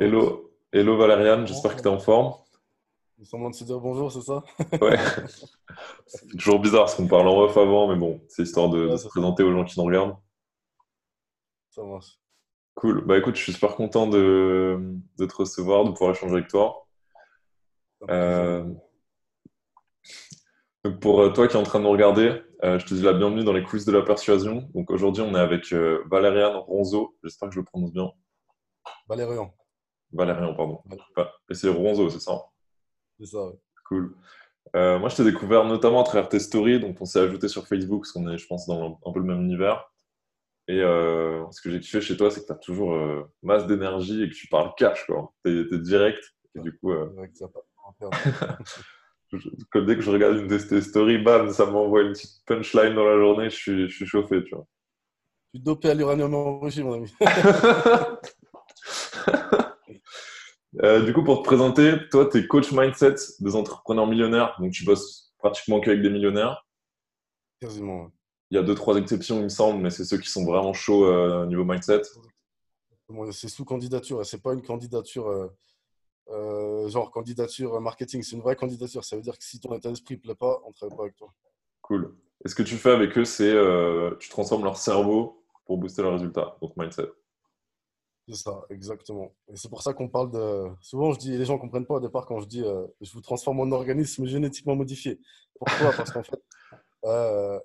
Hello, hello Valériane, j'espère que tu es en forme. il semblant de se dire bonjour, c'est ça? Ouais, c'est toujours bizarre parce qu'on parle en off avant, mais bon, c'est histoire de, se présenter aux gens qui nous regardent. ça marche. Cool. Bah écoute, je suis super content de, de te recevoir, de pouvoir échanger avec toi. Euh, donc pour euh, toi qui es en train de nous regarder, euh, je te dis la bienvenue dans les coulisses de la persuasion. Donc aujourd'hui, on est avec euh, Valériane Ronzo. J'espère que je le prononce bien. Valérian. Valérian, pardon. Ouais, et c'est Ronzo, c'est ça? c'est ça, ouais. Cool. Euh, moi, je t'ai découvert notamment à travers tes stories, donc on s'est ajouté sur Facebook, parce qu'on est, je pense, dans un peu le même univers. Et euh, ce que j'ai kiffé chez toi, c'est que tu as toujours euh, masse d'énergie et que tu parles cash, quoi. T'es, t'es direct. Et Ouais, du coup, je- dès que je regarde une de tes stories, bam, ça m'envoie une petite punchline dans la journée, je suis, je suis chauffé, tu vois. Suis dopé à l'uranium enrichi, mon ami. Euh, du coup, pour te présenter, toi, tu es coach mindset des entrepreneurs millionnaires, donc tu bosses pratiquement qu'avec des millionnaires. Quasiment. Il y a deux, trois exceptions, il me semble, mais c'est ceux qui sont vraiment chauds euh, niveau mindset. C'est sous candidature, c'est pas une candidature euh, genre candidature marketing, c'est une vraie candidature. Ça veut dire que si ton état d'esprit ne plaît pas, on ne travaille pas avec toi. Cool. Et ce que tu fais avec eux, c'est tu transformes leur cerveau pour booster leurs résultats, donc mindset. C'est ça, exactement. Et c'est pour ça qu'on parle de. Souvent, je dis, les gens ne comprennent pas au départ quand je dis euh, je vous transforme en organisme génétiquement modifié. Pourquoi? Parce qu'en fait, euh,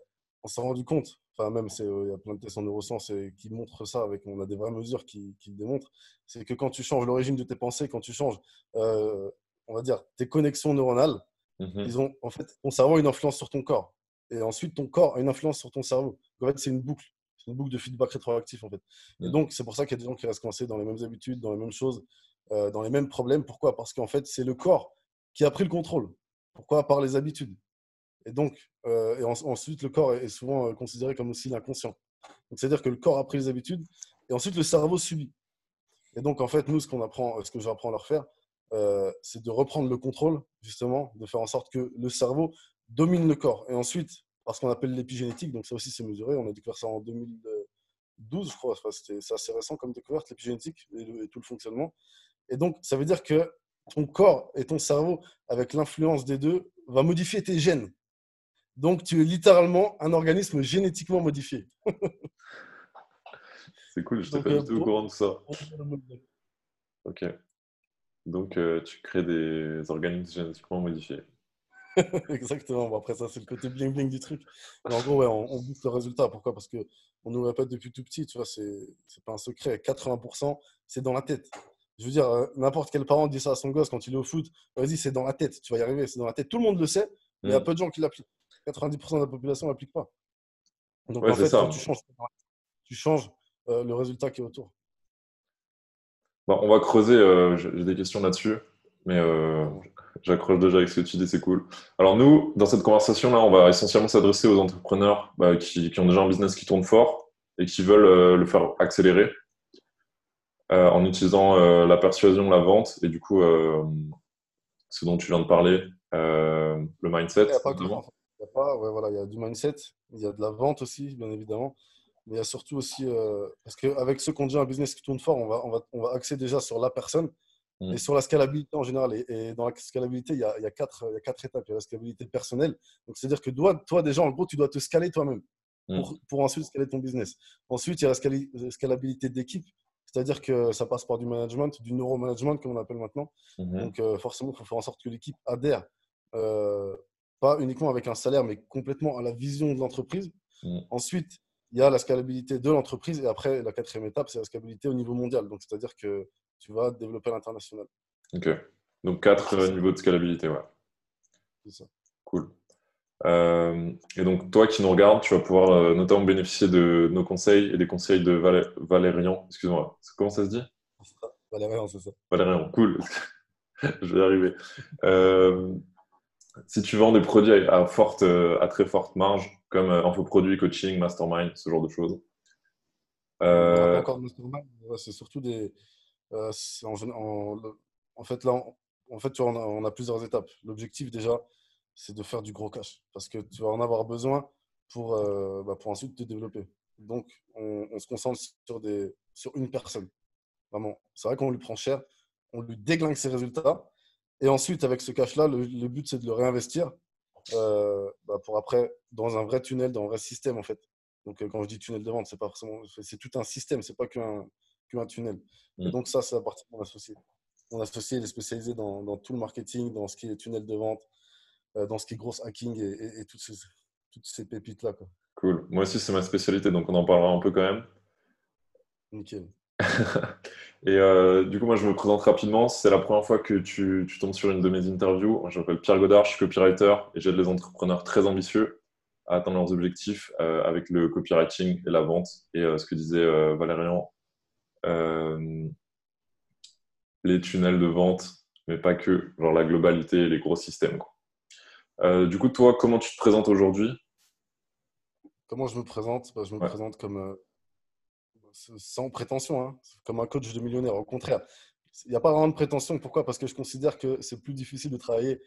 on s'est rendu compte, enfin, même, euh, il y a plein de tests en neurosciences qui montrent ça, avec, on a des vraies mesures qui, qui le démontrent. C'est que quand tu changes l'origine de tes pensées, quand tu changes, on va dire, tes connexions neuronales, Mhm. ils ont, en fait, ton cerveau a une influence sur ton corps. Et ensuite, ton corps a une influence sur ton cerveau. En fait, c'est une boucle. C'est une boucle de feedback rétroactif, en fait. Et Mhm. donc, c'est pour ça qu'il y a des gens qui restent coincés dans les mêmes habitudes, dans les mêmes choses, euh, dans les mêmes problèmes. Pourquoi? Parce qu'en fait, c'est le corps qui a pris le contrôle. Pourquoi? Par les habitudes. Et donc, euh, et en- ensuite, le corps est souvent euh, considéré comme aussi l'inconscient. Donc, c'est-à-dire que le corps a pris les habitudes et ensuite le cerveau subit. Et donc, en fait, nous, ce qu'on apprend, ce que j'apprends à leur faire, euh, c'est de reprendre le contrôle, justement, de faire en sorte que le cerveau domine le corps. Et ensuite, parce qu'on appelle l'épigénétique, donc ça aussi c'est mesuré, on a découvert ça en 2012, je crois, Enfin, c'était- c'est assez récent comme découverte, l'épigénétique et, tout le fonctionnement. Et donc, ça veut dire que ton corps et ton cerveau, avec l'influence des deux, va modifier tes gènes. Donc, tu es littéralement un organisme génétiquement modifié. C'est cool, je n'étais pas euh, du tout au courant de ça. Ok. Donc, euh, tu crées des organismes génétiquement modifiés. Exactement. Bon, après, ça, c'est le côté bling bling du truc. Mais en gros, ouais, on, on booste le résultat. Pourquoi? Parce que on nous répète depuis tout petit, tu vois, c'est c'est pas un secret. 80%, c'est dans la tête. Je veux dire, euh, n'importe quel parent dit ça à son gosse quand il est au foot. Vas-y, c'est dans la tête. Tu vas y arriver, c'est dans la tête. Tout le monde le sait, mais il y a Mhm. peu de gens qui l'appliquent. 90% de la population ne l'applique pas. Donc, Ouais, en fait, ça. tu changes, tu changes euh, le résultat qui est autour. Bon, on va creuser, euh, j'ai des questions là-dessus, mais euh. J'accroche déjà avec ce que tu dis, c'est cool. Alors nous, dans cette conversation-là, on va essentiellement s'adresser aux entrepreneurs bah, qui, qui ont déjà un business qui tourne fort et qui veulent euh, le faire accélérer euh, en utilisant euh, la persuasion, la vente et du coup, ce dont tu viens de parler, le mindset Il n'y a pas. Il y a pas, ouais, voilà, il y a du mindset, il y a de la vente aussi, bien évidemment. Mais il y a surtout aussi, parce qu'avec ceux qui ont déjà un business qui tourne fort, on va, on va, on va axer déjà sur la personne Mm. et sur la scalabilité en général. Et, et dans la scalabilité, il y a, il y a quatre, il y a quatre étapes. Il y a la scalabilité personnelle. Donc, c'est-à-dire que toi, toi, déjà, en gros, tu dois te scaler toi-même Mm. pour, pour ensuite scaler ton business. Ensuite, il y a la scali- la scalabilité d'équipe. C'est-à-dire que ça passe par du management, du neuromanagement, comme on appelle maintenant. Mhm. Donc, euh, forcément, il faut faire en sorte que l'équipe adhère, euh, pas uniquement avec un salaire, mais complètement à la vision de l'entreprise. Mm. Ensuite, il y a la scalabilité de l'entreprise. Et après, la quatrième étape, c'est la scalabilité au niveau mondial. Donc, c'est-à-dire que tu vas développer à l'international. Ok. Donc quatre euh, niveaux de scalabilité, ouais. C'est ça. Cool. Euh, et donc, toi qui nous regardes, tu vas pouvoir euh, notamment bénéficier de nos conseils et des conseils de Valé- Valérian. Excuse-moi, comment ça se dit? Valérian, c'est ça. Valérian, cool. Je vais y arriver. Euh, si tu vends des produits à, forte, à très forte marge, comme infoproduits, coaching, mastermind, ce genre de choses. Encore mastermind. C'est surtout des. Euh, en, fait, là, on- en fait, on a, plusieurs étapes. L'objectif, déjà, c'est de faire du gros cash. Parce que tu vas en avoir besoin pour, euh, bah, pour ensuite te développer. Donc, on, se concentre sur, des, sur une personne. Vraiment. C'est vrai qu'on lui prend cher. on lui déglingue ses résultats. Et ensuite, avec ce cash-là, le, but, c'est de le réinvestir euh, bah, pour après, dans un vrai tunnel, dans un vrai système, en fait. Donc, quand je dis tunnel de vente, c'est tout un système, c'est pas qu'un qu'un tunnel. Et mm. donc, ça, c'est la partie mon associé. Mon associé, il est spécialisé dans, dans, tout le marketing, dans ce qui est tunnel de vente, dans ce qui est gros hacking et, et toutes ces, toutes ces pépites-là. Cool. Moi aussi, c'est ma spécialité, donc on en parlera un peu quand même. Nickel. et euh, du coup, moi, je me présente rapidement. C'est la première fois que tu, tu, tombes sur une de mes interviews. je m'appelle Pierre Godard, je suis copywriter et j'aide les entrepreneurs très ambitieux à atteindre leurs objectifs euh, avec le copywriting et la vente. Et euh, ce que disait Valérian, les tunnels de vente, mais pas que, genre la globalité et les gros systèmes. du coup, toi, comment tu te présentes aujourd'hui? Comment je me présente? Bah, Je me présente comme, euh, sans prétention, hein, comme un coach de millionnaire. Au contraire, il n'y a pas vraiment de prétention. Pourquoi? Parce que je considère que c'est plus difficile de travailler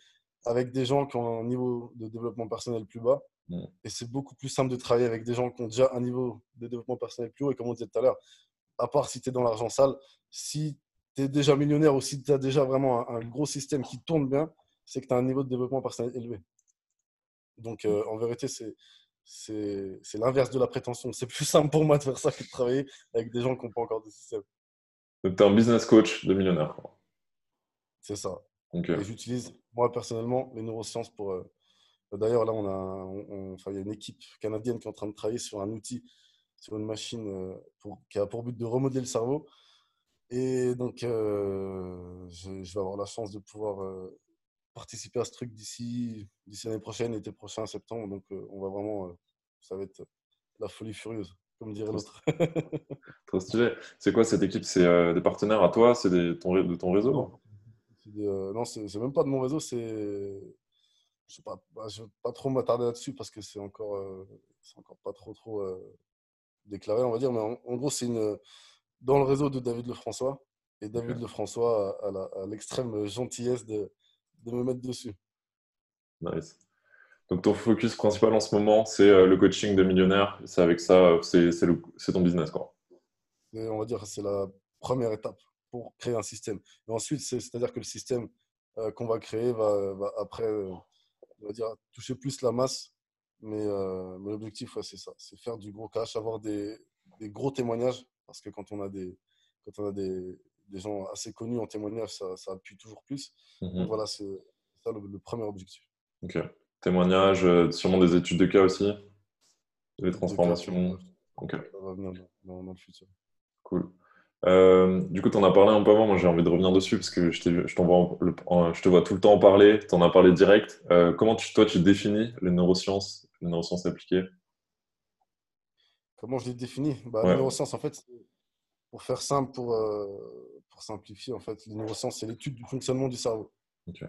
avec des gens qui ont un niveau de développement personnel plus bas. Mm. Et c'est beaucoup plus simple de travailler avec des gens qui ont déjà un niveau de développement personnel plus haut. Et comme on disait tout à l'heure, à part si tu es dans l'argent sale, si tu es déjà millionnaire ou si tu as déjà vraiment un, gros système qui tourne bien, c'est que tu as un niveau de développement personnel élevé. Donc, euh, en vérité, c'est c'est l'inverse de la prétention. C'est plus simple pour moi de faire ça que de travailler avec des gens qui n'ont pas encore de système. Donc, tu es un business coach de millionnaire. C'est ça. Et j'utilise, moi, personnellement, les neurosciences pour. Euh, d'ailleurs, là, on a, enfin, il y a une équipe canadienne qui est en train de travailler sur un outil, sur une machine euh, pour, qui a pour but de remodeler le cerveau. Et donc, euh, je, je, vais avoir la chance de pouvoir participer à ce truc d'ici l'année prochaine, été prochain, septembre. Donc, euh, on va vraiment, euh, ça va être la folie furieuse, comme dirait l'autre. Trop stylé. C'est quoi cette équipe? C'est euh, des partenaires à toi? C'est de ton réseau? Non, c'est même pas de mon réseau. C'est, je ne vais, bah, pas trop m'attarder là-dessus parce que c'est encore, c'est encore pas trop trop déclaré, on va dire. Mais en, gros, c'est une dans le réseau de David Lefrançois. Et David Lefrançois a l'extrême gentillesse de, de me mettre dessus. Nice. Donc ton focus principal en ce moment, c'est euh, le coaching de millionnaires. C'est avec ça, euh, c'est ton business. Quoi. on va dire c'est la première étape pour créer un système. Et ensuite, c'est-à-dire que le système euh, qu'on va créer va, après on va dire, toucher plus la masse. Mais, l'objectif, c'est ça. C'est faire du gros cash, avoir des, des, gros témoignages. Parce que quand on a des, quand on a des, des gens assez connus en témoignage, ça, ça appuie toujours plus. Donc mhm. voilà, c'est ça le, premier objectif. Ok. Témoignage, euh, sûrement des études de cas aussi Des transformations Ok. Ça va venir dans, le futur. Cool. Euh, du coup, tu en as parlé un peu avant. Moi, j'ai envie de revenir dessus parce que je, je, je te vois tout le temps en parler. Tu en as parlé direct. Euh, comment tu, toi, tu définis les neurosciences, les neurosciences appliquées Comment je les définis bah, neurosciences, en fait, pour faire simple, pour, simplifier, en fait, les neurosciences, c'est l'étude du fonctionnement du cerveau.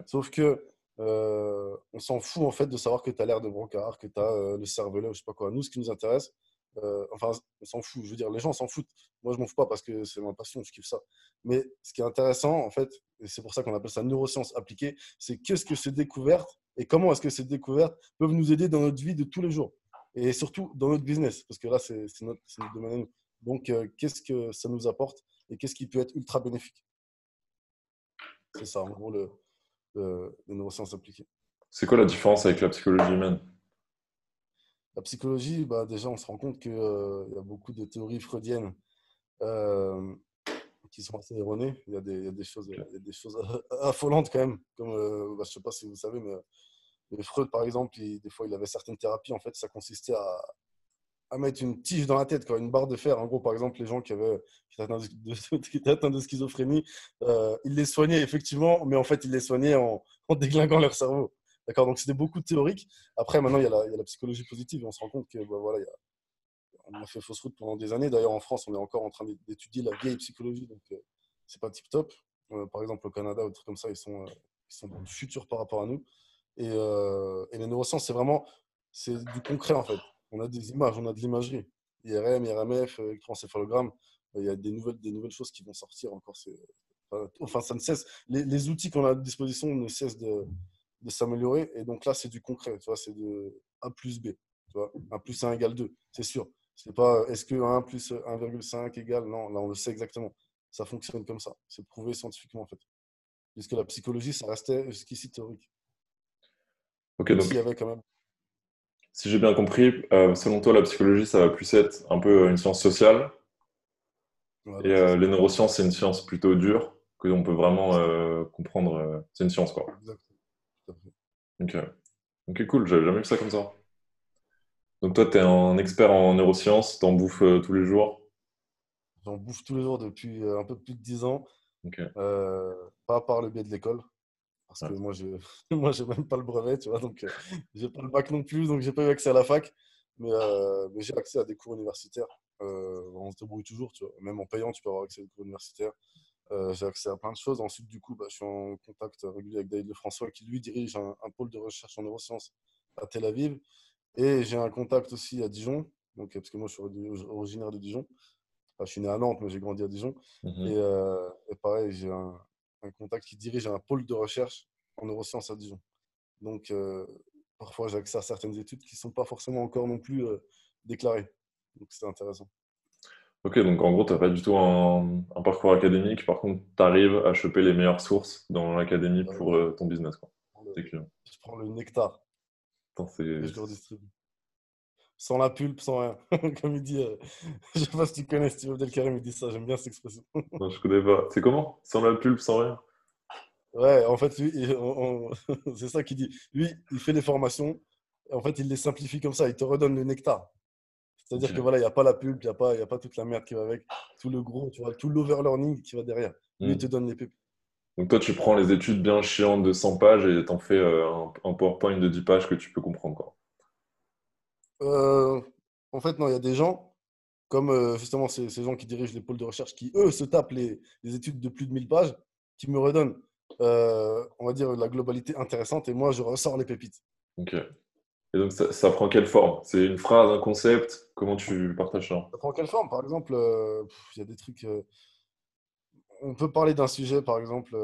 Sauf que euh, on s'en fout en fait de savoir que tu as l'air de broncard, que tu as euh, le cervelet ou je sais pas quoi. Nous, ce qui nous intéresse, euh, enfin, on s'en fout. Je veux dire, les gens s'en foutent. Moi, je m'en fous pas parce que c'est ma passion, je kiffe ça. Mais ce qui est intéressant, en fait, et c'est pour ça qu'on appelle ça neurosciences appliquées, c'est qu'est-ce que ces découvertes et comment est-ce que ces découvertes peuvent nous aider dans notre vie de tous les jours et surtout dans notre business, parce que là, c'est notre, domaine. Donc, qu'est-ce que ça nous apporte et qu'est-ce qui peut être ultra bénéfique? C'est ça, en gros, le, les neurosciences appliquées. C'est quoi la différence avec la psychologie humaine? La psychologie, bah, déjà, on se rend compte qu'il euh, y a beaucoup de théories freudiennes euh, qui sont assez erronées. Il y, a des, il y a des choses, il y a des choses affolantes quand même. Comme, euh, bah, je ne sais pas si vous savez, mais Freud, par exemple, des fois, il avait certaines thérapies. En fait, ça consistait à, à mettre une tige dans la tête, quoi, une barre de fer. En gros, par exemple, les gens qui, avaient, qui étaient atteints de, schizophrénie, euh, ils les soignaient effectivement, mais en fait, ils les soignaient en, en déglinguant leur cerveau. D'accord Donc, c'était beaucoup de théorique. Après, maintenant, il y, a la, psychologie positive et on se rend compte que bah, voilà, a, on a fait fausse route pendant des années. D'ailleurs, en France, on est encore en train d'étudier la vieille psychologie, donc euh, c'est pas tip top. Euh, par exemple, au Canada, ou des trucs comme ça, ils sont, sont dans par rapport à nous. Et, et les neurosciences, c'est vraiment c'est du concret en fait on a des images, on a de l'imagerie. IRM, IRMF, électroencéphalogramme, il y a des nouvelles, des nouvelles choses qui vont sortir encore. Enfin, ça ne cesse. Les, outils qu'on a à disposition ne cessent de, s'améliorer. Et donc là, c'est du concret. Tu vois, c'est de A plus B. Tu vois, 1 plus 1 égale 2, c'est sûr. C'est pas est-ce que 1 plus 1,5 égale. Non, là, on le sait exactement. ça fonctionne comme ça. C'est prouvé scientifiquement, en fait. Puisque la psychologie, ça restait jusqu'ici théorique. Ok, donc. Il y avait quand même. Si j'ai bien compris, euh, selon toi, la psychologie, ça va plus être un peu une science sociale? et euh, les neurosciences, c'est une science plutôt dure, que on peut vraiment euh, comprendre. c'est une science, quoi. Exactement. Ok. Ok, cool. J'avais jamais vu ça comme ça. Donc toi, tu es un expert en neurosciences, tu en bouffes tous les jours? J'en bouffe tous les jours depuis un peu plus de 10 ans. pas par le biais de l'école. Parce que moi, je moi, j'ai même pas le brevet, tu vois. Donc, j'ai pas le bac non plus, donc j'ai pas eu accès à la fac. Mais, mais j'ai accès à des cours universitaires. on se débrouille toujours, tu vois. Même en payant, tu peux avoir accès à des cours universitaires. J'ai accès à plein de choses. Ensuite, du coup, bah, je suis en contact régulier avec David Lefrançois, qui lui dirige un, un, pôle de recherche en neurosciences à Tel Aviv. Et j'ai un contact aussi à Dijon, donc, parce que moi, je suis originaire de Dijon je suis né à Nantes, mais j'ai grandi à Dijon. Mmh euh, et, pareil, j'ai un, contact qui dirige un pôle de recherche en neurosciences à Dijon. Donc, euh, parfois, j'ai accès à certaines études qui ne sont pas forcément encore non plus euh, déclarées. Donc, c'est intéressant. Ok, donc en gros, tu n'as pas du tout un, parcours académique. Par contre, tu arrives à choper les meilleures sources dans l'académie pour ton business. Quoi. Je prends le nectar. Attends, et je le redistribue sans la pulpe, sans rien. Comme il dit, euh, je ne sais pas si tu connais Steve Abdelkarim, il dit ça, j'aime bien cette expression. non, je connais pas. C'est comment? Sans la pulpe, sans rien? Ouais, en fait, lui, c'est ça qu'il dit. Lui, il fait des formations, en fait, il les simplifie comme ça, il te redonne le nectar. C'est-à-dire que voilà, il n'y a pas la pulpe, il n'y a, pas, a pas toute la merde qui va avec, tout le gros, tu vois, tout l'overlearning qui va derrière. Lui, il hmm. te donne les pulpes. Donc toi, tu prends les études bien chiantes de 100 pages et t'en fais euh, un, un, PowerPoint de 10 pages que tu peux comprendre. Quoi. Euh, en fait, non, il y a des gens, comme euh, justement ces, gens qui dirigent les pôles de recherche, qui, eux, se tapent les, études de plus de 1000 pages, qui me redonnent, on va dire, la globalité intéressante, et moi, je ressors les pépites. Ok. Et donc, ça, prend quelle forme? C'est une phrase, un concept? Comment tu partages ça? Ça prend quelle forme? Par exemple, il y a des trucs... on peut parler d'un sujet, par exemple...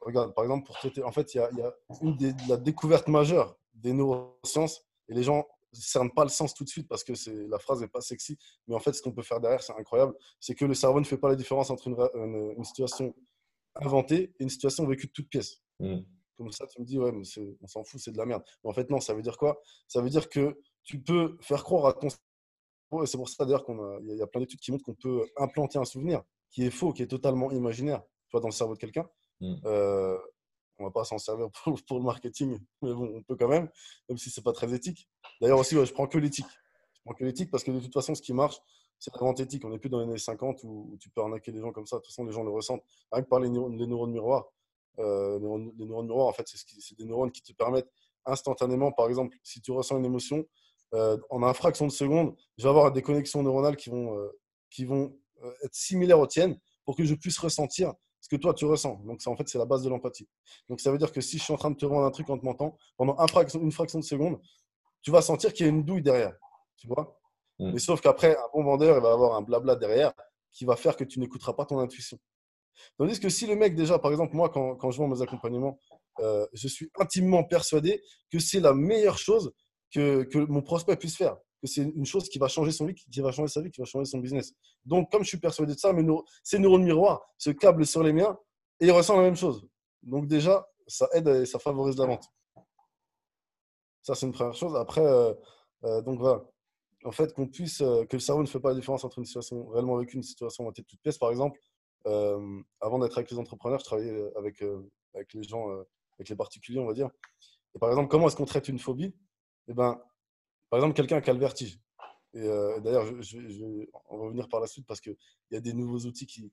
regarde, par exemple, pour traiter... En fait, il y a, y a une des, la découverte majeure des neurosciences, et les gens cerne pas le sens tout de suite parce que la phrase n'est pas sexy. Mais en fait, ce qu'on peut faire derrière, c'est incroyable. C'est que le cerveau ne fait pas la différence entre une, une, situation inventée et une situation vécue de toutes pièces. Mm. Comme ça, tu me dis, ouais, mais on s'en fout, c'est de la merde. Mais en fait, non, ça veut dire quoi? Ça veut dire que tu peux faire croire à ton cerveau, et c'est pour ça d'ailleurs qu'il y, y, a plein d'études qui montrent qu'on peut implanter un souvenir qui est faux, qui est totalement imaginaire, tu vois, dans le cerveau de quelqu'un. Mm. Euh, on va pas s'en servir pour, le marketing, mais bon, on peut quand même, même si c'est pas très éthique. D'ailleurs aussi, je prends que l'éthique. Je prends que l'éthique parce que de toute façon, ce qui marche, c'est la vente éthique. On n'est plus dans les années 50 où, tu peux arnaquer les gens comme ça. De toute façon, les gens le ressentent. Rien que par les neurones, les neurones miroirs. Euh, les, neurones, miroirs, en fait, c'est des neurones qui te permettent instantanément, par exemple, si tu ressens une émotion, euh, en un fraction de seconde, je vais avoir des connexions neuronales qui vont, euh, qui vont être similaires aux tiennes pour que je puisse ressentir ce que toi tu ressens. Donc, ça, en fait, c'est la base de l'empathie. Donc, ça veut dire que si je suis en train de te vendre un truc en te mentant, pendant une fraction de seconde, tu vas sentir qu'il y a une douille derrière. Tu vois? Mm. Mais sauf qu'après, un bon vendeur, il va avoir un blabla derrière qui va faire que tu n'écouteras pas ton intuition. Tandis que si le mec, déjà, par exemple, moi, quand, quand je vends mes accompagnements, euh, je suis intimement persuadé que c'est la meilleure chose que, que mon prospect puisse faire que c'est une chose qui va changer son vie, qui va changer sa vie, qui va changer son business. Donc, comme je suis persuadé de ça, mes ces neurones miroirs se câblent sur les miens et ils ressentent la même chose. Donc, déjà, ça aide et ça favorise la vente. Ça, c'est une première chose. Après, euh, euh, donc voilà. En fait, qu'on puisse, que le cerveau ne fait pas la différence entre une situation réellement vécue une situation en tête toute pièce. Par exemple, avant d'être avec les entrepreneurs, je travaillais avec, les gens, avec les particuliers, on va dire. Et par exemple, comment est-ce qu'on traite une phobie? Eh ben, par exemple, quelqu'un qui a le vertige. Et d'ailleurs, je, vais en revenir par la suite parce qu'il y a des nouveaux outils qui,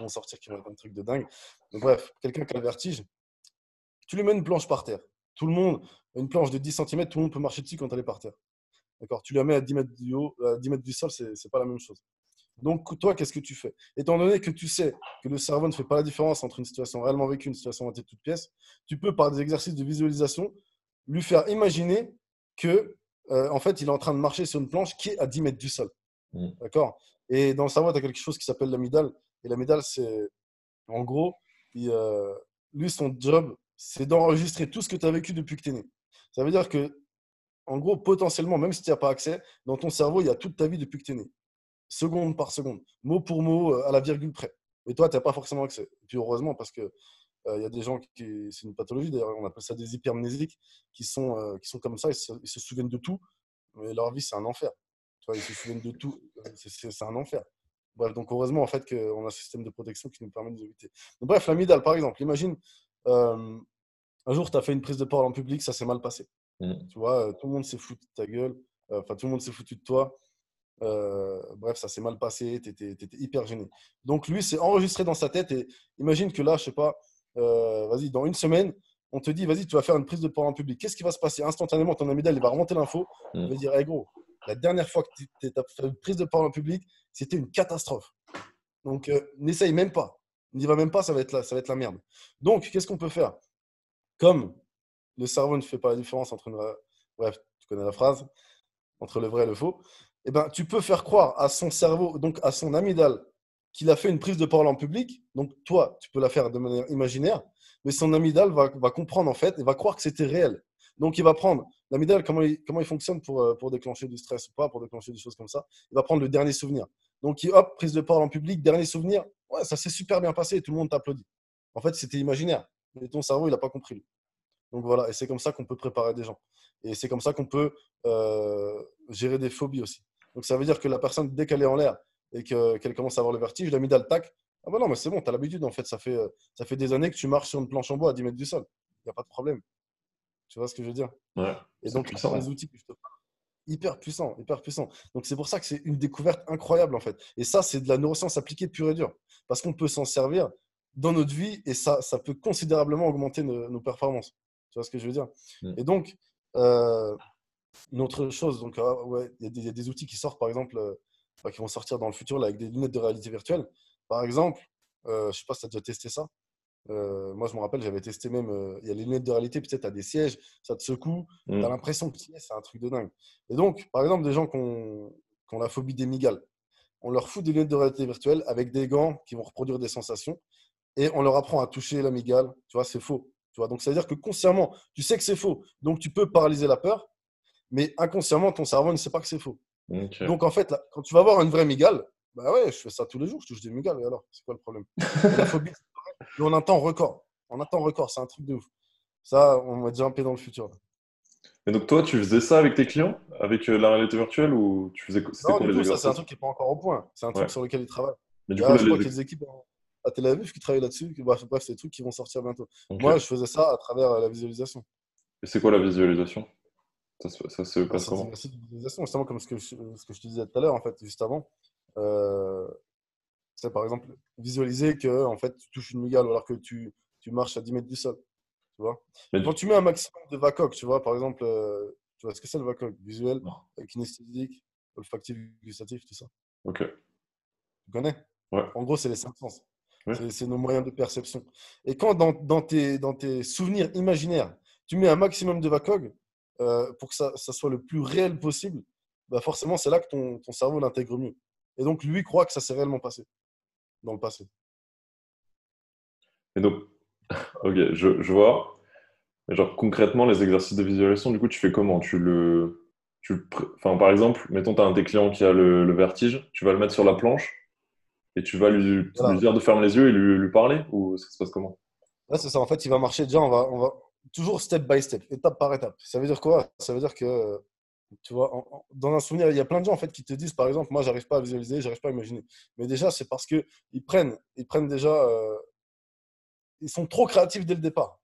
vont sortir qui vont être un truc de dingue. Donc, bref, quelqu'un qui a le vertige, tu lui mets une planche par terre. Tout le monde, une planche de 10 cm, tout le monde peut marcher dessus quand elle est par terre. D'accord? Tu la mets à 10 mètres du, haut, à 10 mètres du sol, ce n'est pas la même chose. Donc, toi, qu'est-ce que tu fais? Étant donné que tu sais que le cerveau ne fait pas la différence entre une situation réellement vécue et une situation en toute pièce, tu peux, par des exercices de visualisation, lui faire imaginer que, euh, en fait, il est en train de marcher sur une planche qui est à 10 mètres du sol. Mmh. D'accord? Et dans le cerveau, tu as quelque chose qui s'appelle l'amidale. Et l'amidale, c'est, en gros, euh, lui, son job, c'est d'enregistrer tout ce que tu as vécu depuis que tu es né. Ça veut dire que, en gros, potentiellement, même si tu n'as pas accès, dans ton cerveau, il y a toute ta vie depuis que tu es né. Seconde par seconde, mot pour mot, à la virgule près. Mais toi, tu n'as pas forcément accès. Et puis heureusement, parce que il y a des gens qui, c'est une pathologie d'ailleurs, on appelle ça des hypermnésiques, qui sont, qui sont comme ça, ils se, ils se, souviennent de tout, mais leur vie, c'est un enfer. Tu vois, ils se souviennent de tout, c'est un enfer. Bref, donc heureusement en fait qu'on a un système de protection qui nous permet de éviter. bref, l'amidale, par exemple, imagine, un jour, tu as fait une prise de parole en public, ça s'est mal passé. Mmh. Tu vois, tout le monde s'est foutu de ta gueule, enfin, tout le monde s'est foutu de toi. Bref, ça s'est mal passé, tu étais, étais, hyper gêné. Donc, lui, c'est enregistré dans sa tête. Et imagine que là, je sais pas, vas-y, dans une semaine, on te dit, vas-y, tu vas faire une prise de parole en public. Qu'est-ce qui va se passer? Instantanément, ton amygdale, il va remonter l'info. Il va mmh. dire, hey, gros, la dernière fois que tu as fait une prise de parole en public, c'était une catastrophe. Donc, n'essaye même pas. N'y va même pas, ça va être la, ça va être la merde. Donc, qu'est-ce qu'on peut faire? Comme le cerveau ne fait pas la différence entre une... Bref, tu connais la phrase, entre le vrai et le faux. Eh ben, tu peux faire croire à son cerveau, donc à son amygdale, qu'il a fait une prise de parole en public. Donc, toi, tu peux la faire de manière imaginaire, mais son amygdale va, comprendre en fait et va croire que c'était réel. Donc, il va prendre l'amygdale, comment il, comment il fonctionne pour, euh, pour déclencher du stress ou pas, pour déclencher des choses comme ça. Il va prendre le dernier souvenir. Donc, hop, prise de parole en public, dernier souvenir. Ouais, ça s'est super bien passé et tout le monde t'applaudit. En fait, c'était imaginaire. Mais ton cerveau, il n'a pas compris. Donc voilà, et c'est comme ça qu'on peut préparer des gens. Et c'est comme ça qu'on peut euh, gérer des phobies aussi. Donc ça veut dire que la personne, dès qu'elle est en l'air et qu'elle commence à avoir le vertige, l'amygdale tac. Ah bah non, mais c'est bon, tu as l'habitude en fait. Ça, fait. Euh, ça fait des années que tu marches sur une planche en bois à 10 mètres du sol. Il n'y a pas de problème. Tu vois ce que je veux dire? Ouais, Et donc, puissant, les outils hyper puissants, hyper puissants. Donc, c'est pour ça que c'est une découverte incroyable, en fait. Et ça, c'est de la neuroscience appliquée pure et dure. Parce qu'on peut s'en servir dans notre vie et ça, ça peut considérablement augmenter nos, performances. Tu vois ce que je veux dire? Mm. Et donc, euh, une autre chose, donc, ah, ouais, il y, a des outils qui sortent, par exemple, euh, qui vont sortir dans le futur là, avec des lunettes de réalité virtuelle. Par exemple, euh, je ne sais pas si tu as déjà testé ça. Moi, je me rappelle, j'avais testé même. Il y a les lunettes de réalité, peut-être à des sièges, ça te secoue, tu as l'impression que c'est un truc de dingue. Et donc, par exemple, des gens qui ont, la phobie des migales, on leur fout des lunettes de réalité virtuelle avec des gants qui vont reproduire des sensations et on leur apprend à toucher la migale. Tu vois, c'est faux. Tu vois, donc, ça veut dire que consciemment, tu sais que c'est faux. Donc, tu peux paralyser la peur, mais inconsciemment, ton cerveau ne sait pas que c'est faux. Donc, en fait, quand tu vas voir une vraie migale, bah ouais, je fais ça tous les jours, je touche des migales. Et alors, c'est quoi le problème? La phobie, et on attend record. On attend record, c'est un truc de ouf. Ça, on va jumper dans le futur. Et donc toi, tu faisais ça avec tes clients, avec euh, la réalité virtuelle ou tu faisais Non, du coup, ça c'est un truc qui n'est pas encore au point. C'est un truc sur lequel ils travaillent. Mais du coup, je crois à Tel Aviv qui travaillent là-dessus. Bref, bref c'est des trucs qui vont sortir bientôt. Moi, je faisais ça à travers euh, la visualisation. Et c'est quoi la visualisation? Ça, ça se passe comment? C'est visualisation, justement comme ce que, je, ce que je te disais tout à l'heure, en fait, juste avant. Euh, c'est par exemple visualiser que en fait, tu touches une migale alors que tu, tu marches à 10 mètres du sol. Tu vois? Quand tu mets un maximum de VACOC, tu vois, par exemple, euh, tu vois ce que c'est le VACOC Visuel, kinesthésique, olfactif, gustatif, tout ça. Ok. Tu connais? Ouais. En gros, c'est les cinq sens. C'est nos moyens de perception. Et quand dans, dans, tes, dans tes souvenirs imaginaires, tu mets un maximum de VACOG euh, pour que ça, ça, soit le plus réel possible, bah forcément, c'est là que ton, ton cerveau l'intègre mieux. Et donc, lui croit que ça s'est réellement passé dans le passé. Et donc, ok, je, je vois. Genre, concrètement, les exercices de visualisation, du coup, tu fais comment? Tu le. Tu, enfin, par exemple, mettons, tu as un de tes clients qui a le, vertige, tu vas le mettre sur la planche et tu vas lui, lui dire de fermer les yeux et lui, lui parler Ou ça se passe comment? Là, c'est ça. En fait, il va marcher déjà, on va, on va toujours step by step, étape par étape. Ça veut dire quoi? Ça veut dire que tu vois, dans un souvenir, il y a plein de gens en fait qui te disent, par exemple, moi, j'arrive pas à visualiser, j'arrive pas à imaginer. Mais déjà, c'est parce que ils prennent, ils prennent déjà, euh, ils sont trop créatifs dès le départ.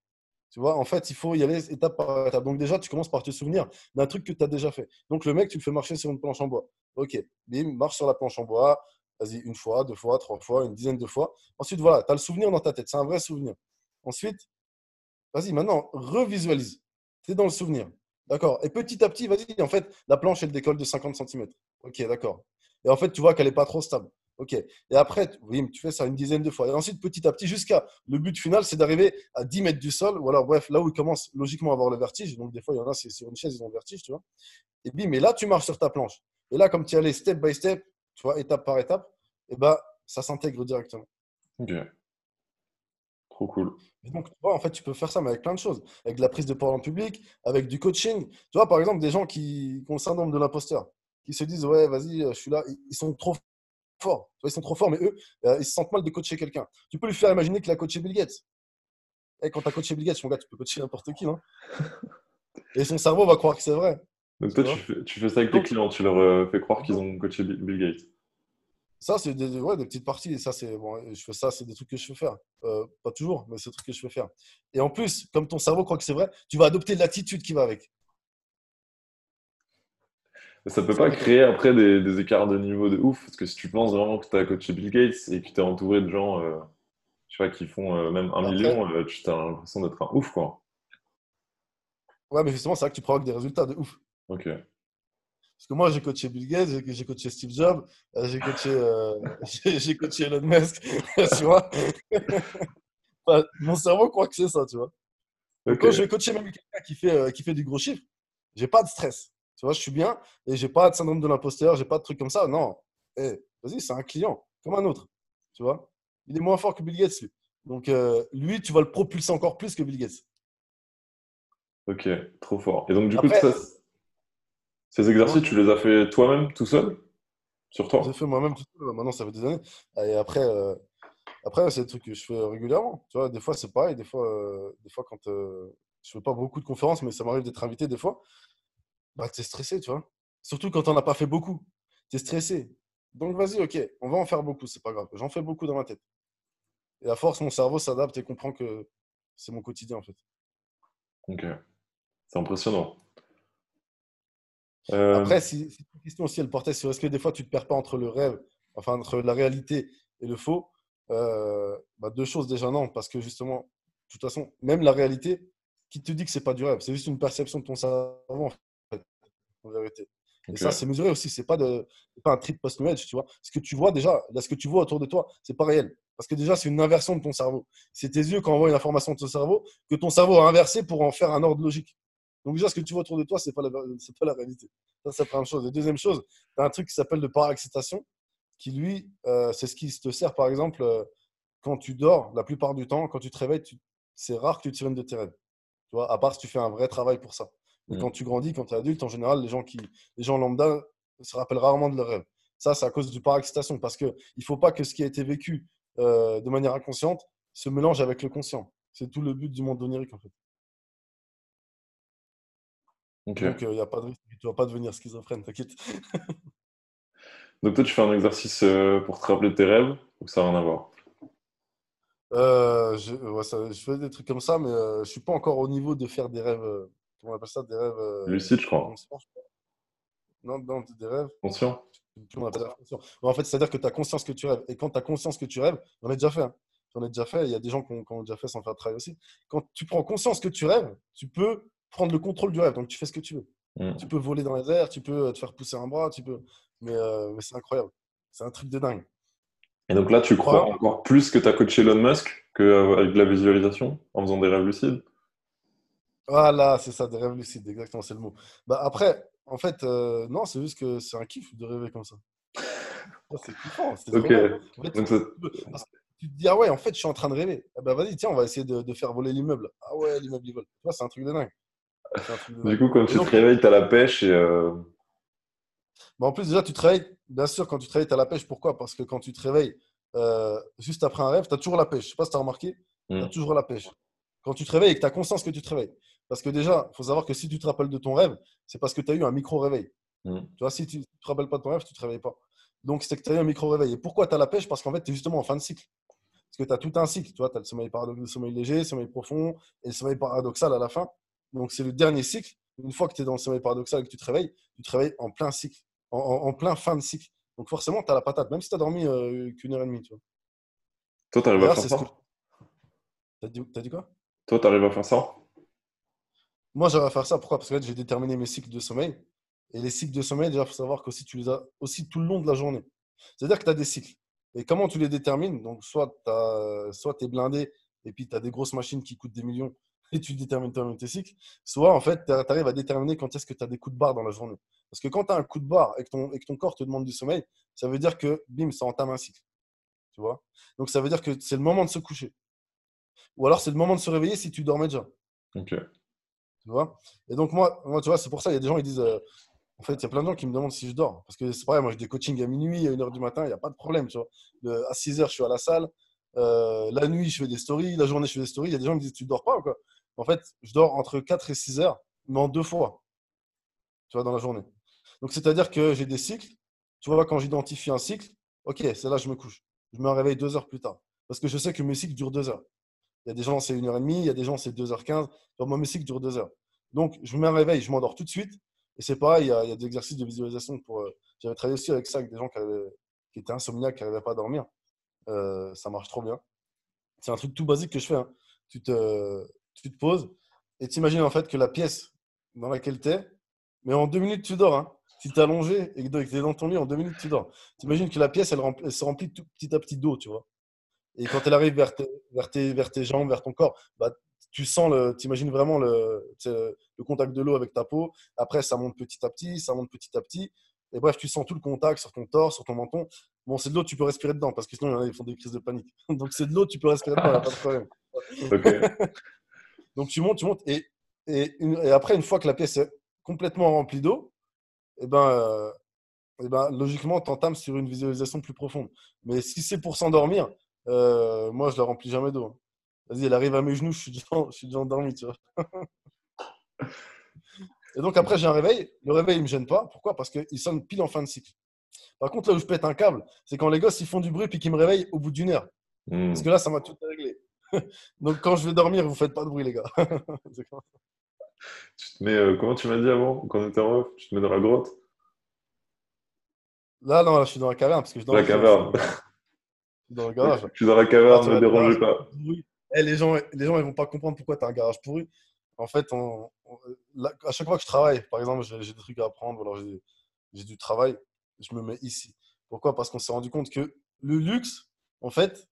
Tu vois, en fait, il faut y aller étape par étape. Donc déjà, tu commences par te souvenir d'un truc que tu as déjà fait. Donc le mec, tu le fais marcher sur une planche en bois. Ok, bim, marche sur la planche en bois. Vas-y, une fois, deux fois, trois fois, une dizaine de fois. Ensuite, voilà, tu as le souvenir dans ta tête. C'est un vrai souvenir. Ensuite, vas-y, maintenant, revisualise. Tu es dans le souvenir. D'accord. Et petit à petit, vas-y, en fait, la planche, elle décolle de 50 cm. Ok, d'accord. Et en fait, tu vois qu'elle n'est pas trop stable. Ok. Et après, oui, tu fais ça une dizaine de fois. Et ensuite, petit à petit, jusqu'à le but final, c'est d'arriver à 10 mètres du sol. Ou alors, bref, là où il commence logiquement à avoir le vertige. Donc, des fois, il y en a, c'est sur une chaise, ils ont le vertige, tu vois. Et puis, mais là, tu marches sur ta planche. Et là, comme tu y allais step by step, tu vois, étape par étape, et ben, ça s'intègre directement. Ok. Trop cool. donc, tu vois, en fait, tu peux faire ça, mais avec plein de choses. Avec de la prise de parole en public, avec du coaching. Tu vois, par exemple, des gens qui, ont le syndrome de l'imposteur, qui se disent, ouais, vas-y, je suis là. Ils sont trop forts. ils sont trop forts, mais eux, euh, ils se sentent mal de coacher quelqu'un. Tu peux lui faire imaginer qu'il a coaché Bill Gates. Et eh, quand tu as coaché Bill Gates, mon gars, tu peux coacher n'importe qui. Hein. Et son cerveau va croire que c'est vrai. Donc toi, tu fais, ça avec tes clients, tu leur euh, fais croire qu'ils ont coaché Bill Gates. Ça, c'est des, ouais, des, petites parties. Et ça, c'est bon, je fais ça, c'est des trucs que je fais faire. Euh, pas toujours, mais c'est des trucs que je fais faire. Et en plus, comme ton cerveau croit que c'est vrai, tu vas adopter l'attitude qui va avec. Ça peut pas créer après des, écarts de niveau de ouf, parce que si tu penses vraiment que tu as coaché Bill Gates et que tu es entouré de gens euh, je sais qui font euh, même un million, tu as l'impression d'être un ouf, quoi. Ouais, mais justement, c'est vrai que tu provoques des résultats de ouf. Ok. Parce que moi, j'ai coaché Bill Gates, j'ai coaché Steve Jobs, euh, j'ai coaché, euh, j'ai coaché Elon Musk, tu vois. mon cerveau croit que c'est ça, tu vois. Quand je vais coacher même quelqu'un qui fait, euh, qui fait du gros chiffre, j'ai pas de stress. Tu vois, je suis bien et j'ai pas de syndrome de l'imposteur, j'ai pas de trucs comme ça. Non, hey, eh, vas-y, c'est un client, comme un autre. Tu vois, il est moins fort que Bill Gates, lui. Donc, lui, tu vas le propulser encore plus que Bill Gates. Ok, trop fort. Et donc, du coup, ça, ces exercices, tu les as fait toi-même, tout seul? Sur toi? J'ai fait moi-même tout seul. Maintenant, ça fait des années. Et après, euh, après c'est des trucs que je fais régulièrement. Tu vois, des fois, c'est pareil. Des fois, euh, des fois quand euh, je fais pas beaucoup de conférences, mais ça m'arrive d'être invité des fois, bah, tu es stressé, tu vois. Surtout quand on n'a pas fait beaucoup. Tu es stressé. Donc, vas-y, ok, on va en faire beaucoup, c'est pas grave. J'en fais beaucoup dans ma tête. Et à force, mon cerveau s'adapte et comprend que c'est mon quotidien, en fait. Ok. C'est impressionnant. Euh, Après, si, si la question aussi, elle portait sur est-ce que des fois tu te perds pas entre le rêve, enfin entre la réalité et le faux euh, bah, Deux choses déjà, non, parce que justement, de toute façon, même la réalité, qui te dit que c'est pas du rêve, c'est juste une perception de ton cerveau en, fait, en vérité. Et ça, c'est mesuré aussi. C'est pas de, pas un trip post edge tu vois. Ce que tu vois déjà, là, ce que tu vois autour de toi, c'est pas réel. Parce que déjà, c'est une inversion de ton cerveau. C'est tes yeux qui envoient une information de ton cerveau que ton cerveau a inversé pour en faire un ordre logique. Donc déjà, ce que tu vois autour de toi, ce n'est pas, la, pas la réalité. Ça, c'est la première chose. Et deuxième chose, tu as un truc qui s'appelle de parexcitation, qui lui, euh, c'est ce qui te sert, par exemple, euh, quand tu dors, la plupart du temps, quand tu te réveilles, c'est rare que tu une de tes rêves. Tu vois, à part si tu fais un vrai travail pour ça. Mais mmh. quand tu grandis, quand tu es adulte, en général, les gens, qui, les gens lambda se rappellent rarement de leurs rêves. Ça, c'est à cause du parexcitation, parce qu'il ne faut pas que ce qui a été vécu euh, de manière inconsciente se mélange avec le conscient. C'est tout le but du monde onirique, en fait. Donc, il euh, n'y a pas de risque. Tu ne vas pas devenir schizophrène, t'inquiète. Donc, toi, tu fais un exercice euh, pour te rappeler tes rêves ou ça n'a rien à voir? Euh, je, je, fais des trucs comme ça, mais je ne suis pas encore au niveau de faire des rêves. comment on appelle ça Des rêves. Lucides, je crois. Non, non, des rêves. Conscient. En fait, c'est-à-dire que tu as conscience que tu rêves. Et quand tu as conscience que tu rêves, j'en ai déjà fait. Hein. J'en ai déjà fait. Il y a des gens qui ont, qui ont déjà fait sans faire de travail aussi. Quand tu prends conscience que tu rêves, tu peux prendre le contrôle du rêve. Donc, tu fais ce que tu veux. Mm. Tu peux voler dans les airs, tu peux euh, te faire pousser un bras, tu peux. Mais, euh, mais c'est incroyable. C'est un truc de dingue. Et donc là, tu crois encore plus que tu as coaché Elon Musk qu'avec la visualisation en faisant des rêves lucides? Voilà, c'est ça, des rêves lucides, exactement, c'est le mot. Bah, après, en fait, euh, non, c'est juste que c'est un kiff de rêver comme ça. c'est kiffant. C'est ok. donc, tu te dis, ah ouais, en fait, je suis en train de rêver. Ah bah vas-y, tiens, on va essayer de, de faire voler l'immeuble. Ah ouais, l'immeuble, il vole. Tu vois, c'est un truc de dingue. Du coup, quand tu te réveilles, tu as la pêche et. Euh, bah, en plus, déjà, tu te réveilles. Bien sûr, quand tu te réveilles, tu as la pêche. Pourquoi? Parce que quand tu te réveilles euh, juste après un rêve, tu as toujours la pêche. Je sais pas si tu as remarqué, tu as hmm. toujours la pêche. Quand tu te réveilles et que tu as conscience que tu te réveilles. Parce que déjà, il faut savoir que si tu te rappelles de ton rêve, c'est parce que tu as eu un micro-réveil. Hmm. Tu vois, si tu ne te rappelles pas de ton rêve, tu ne te réveilles pas. Donc, c'est que tu as eu un micro-réveil. Et pourquoi tu as la pêche? Parce qu'en fait, tu es justement en fin de cycle. Parce que tu as tout un cycle. Tu vois, as le sommeil, le sommeil léger, le sommeil profond et le sommeil paradoxal à la fin. Donc, c'est le dernier cycle. Une fois que tu es dans le sommeil paradoxal et que tu te réveilles, tu te réveilles en plein cycle, en, plein fin de cycle. Donc, forcément, tu as la patate, même si tu as dormi euh, qu'une heure et demie. Tu vois. Toi, tu arrives à faire ça Tu as, dit quoi? Toi, tu arrives à faire ça? Moi, j'arrive à faire ça. Pourquoi? Parce que j'ai déterminé mes cycles de sommeil. Et les cycles de sommeil, déjà, il faut savoir qu'aussi, tu les as aussi tout le long de la journée. C'est-à-dire que tu as des cycles. Et comment tu les détermines? Donc, soit tu es blindé et puis tu as des grosses machines qui coûtent des millions et tu détermines toi-même tes cycles. Soit, en fait, tu arrives à déterminer quand est-ce que tu as des coups de barre dans la journée. Parce que quand tu as un coup de barre et que, ton, et que ton corps te demande du sommeil, ça veut dire que, bim, ça entame un cycle. Tu vois? Donc, ça veut dire que c'est le moment de se coucher. Ou alors, c'est le moment de se réveiller si tu dormais déjà. Ok. Tu vois? Et donc, moi, moi tu vois, c'est pour ça, il y a des gens qui disent euh, En fait, il y a plein de gens qui me demandent si je dors. Parce que c'est pareil, moi, j'ai des coachings à minuit, à 1h du matin, il n'y a pas de problème. Tu vois. à 6h, je suis à la salle. Euh, la nuit, je fais des stories. La journée, je fais des stories. Il y a des gens qui me disent Tu dors pas ou quoi? En fait, je dors entre 4 et 6 heures, mais en deux fois. Tu vois, dans la journée. Donc, c'est-à-dire que j'ai des cycles. Tu vois, quand j'identifie un cycle, ok, c'est là je me couche. Je me réveille deux heures plus tard. Parce que je sais que mes cycles durent deux heures. Il y a des gens, c'est 1h30, il y a des gens, c'est 2h15. moi, mes cycles durent deux heures. Donc, je me réveille, je m'endors tout de suite. Et c'est pareil, il y, a, des exercices de visualisation. pour. Euh, j'avais travaillé aussi avec ça, avec des gens qui, qui étaient insomniaques, qui n'arrivaient pas à dormir. Euh, ça marche trop bien. C'est un truc tout basique que je fais. Hein. Tu, te, tu te poses et t'imagines en fait que la pièce dans laquelle tu es, mais en deux minutes, tu dors. Hein. Si tu es allongé et que tu es dans ton lit, en deux minutes, tu dors. T'imagines que la pièce, elle, se remplit tout, petit à petit d'eau, tu vois. Et quand elle arrive vers tes, vers tes, vers tes jambes, vers ton corps, bah, tu sens le, imagines vraiment le, le contact de l'eau avec ta peau. Après, ça monte petit à petit, ça monte petit à petit. Et bref, tu sens tout le contact sur ton torse, sur ton menton. Bon, c'est de l'eau, tu peux respirer dedans, parce que sinon, il y en font des crises de panique. Donc, c'est de l'eau, tu peux respirer dedans, il n'y a pas de problème. Donc, tu montes, tu montes. Et, et, et, après, une fois que la pièce est complètement remplie d'eau, et eh ben, euh, eh ben, logiquement, tu entames sur une visualisation plus profonde. Mais si c'est pour s'endormir, euh, moi, je la remplis jamais d'eau. Hein. Vas-y, elle arrive à mes genoux, je suis déjà, je suis déjà endormi, tu vois. Et donc après, j'ai un réveil. Le réveil, il ne me gêne pas. Pourquoi? Parce qu'il sonne pile en fin de cycle. Par contre, là où je pète un câble, c'est quand les gosses ils font du bruit puis qu'ils me réveillent au bout d'une heure. Hmm. Parce que là, ça m'a tout réglé. Donc quand je vais dormir, vous ne faites pas de bruit, les gars. tu te mets, euh, comment tu m'as dit avant, quand on était en off, tu te mets dans la grotte? Là, non, là, je suis dans la caverne. Parce que je dans la caverne. dans le garage. Je suis dans la caverne, ne me dérangez pas. Eh, les gens, les gens, ils vont pas comprendre pourquoi tu as un garage pourri. En fait, on, à chaque fois que je travaille, par exemple, j'ai des trucs à apprendre, alors j'ai du travail, je me mets ici. Pourquoi? Parce qu'on s'est rendu compte que le luxe, en fait,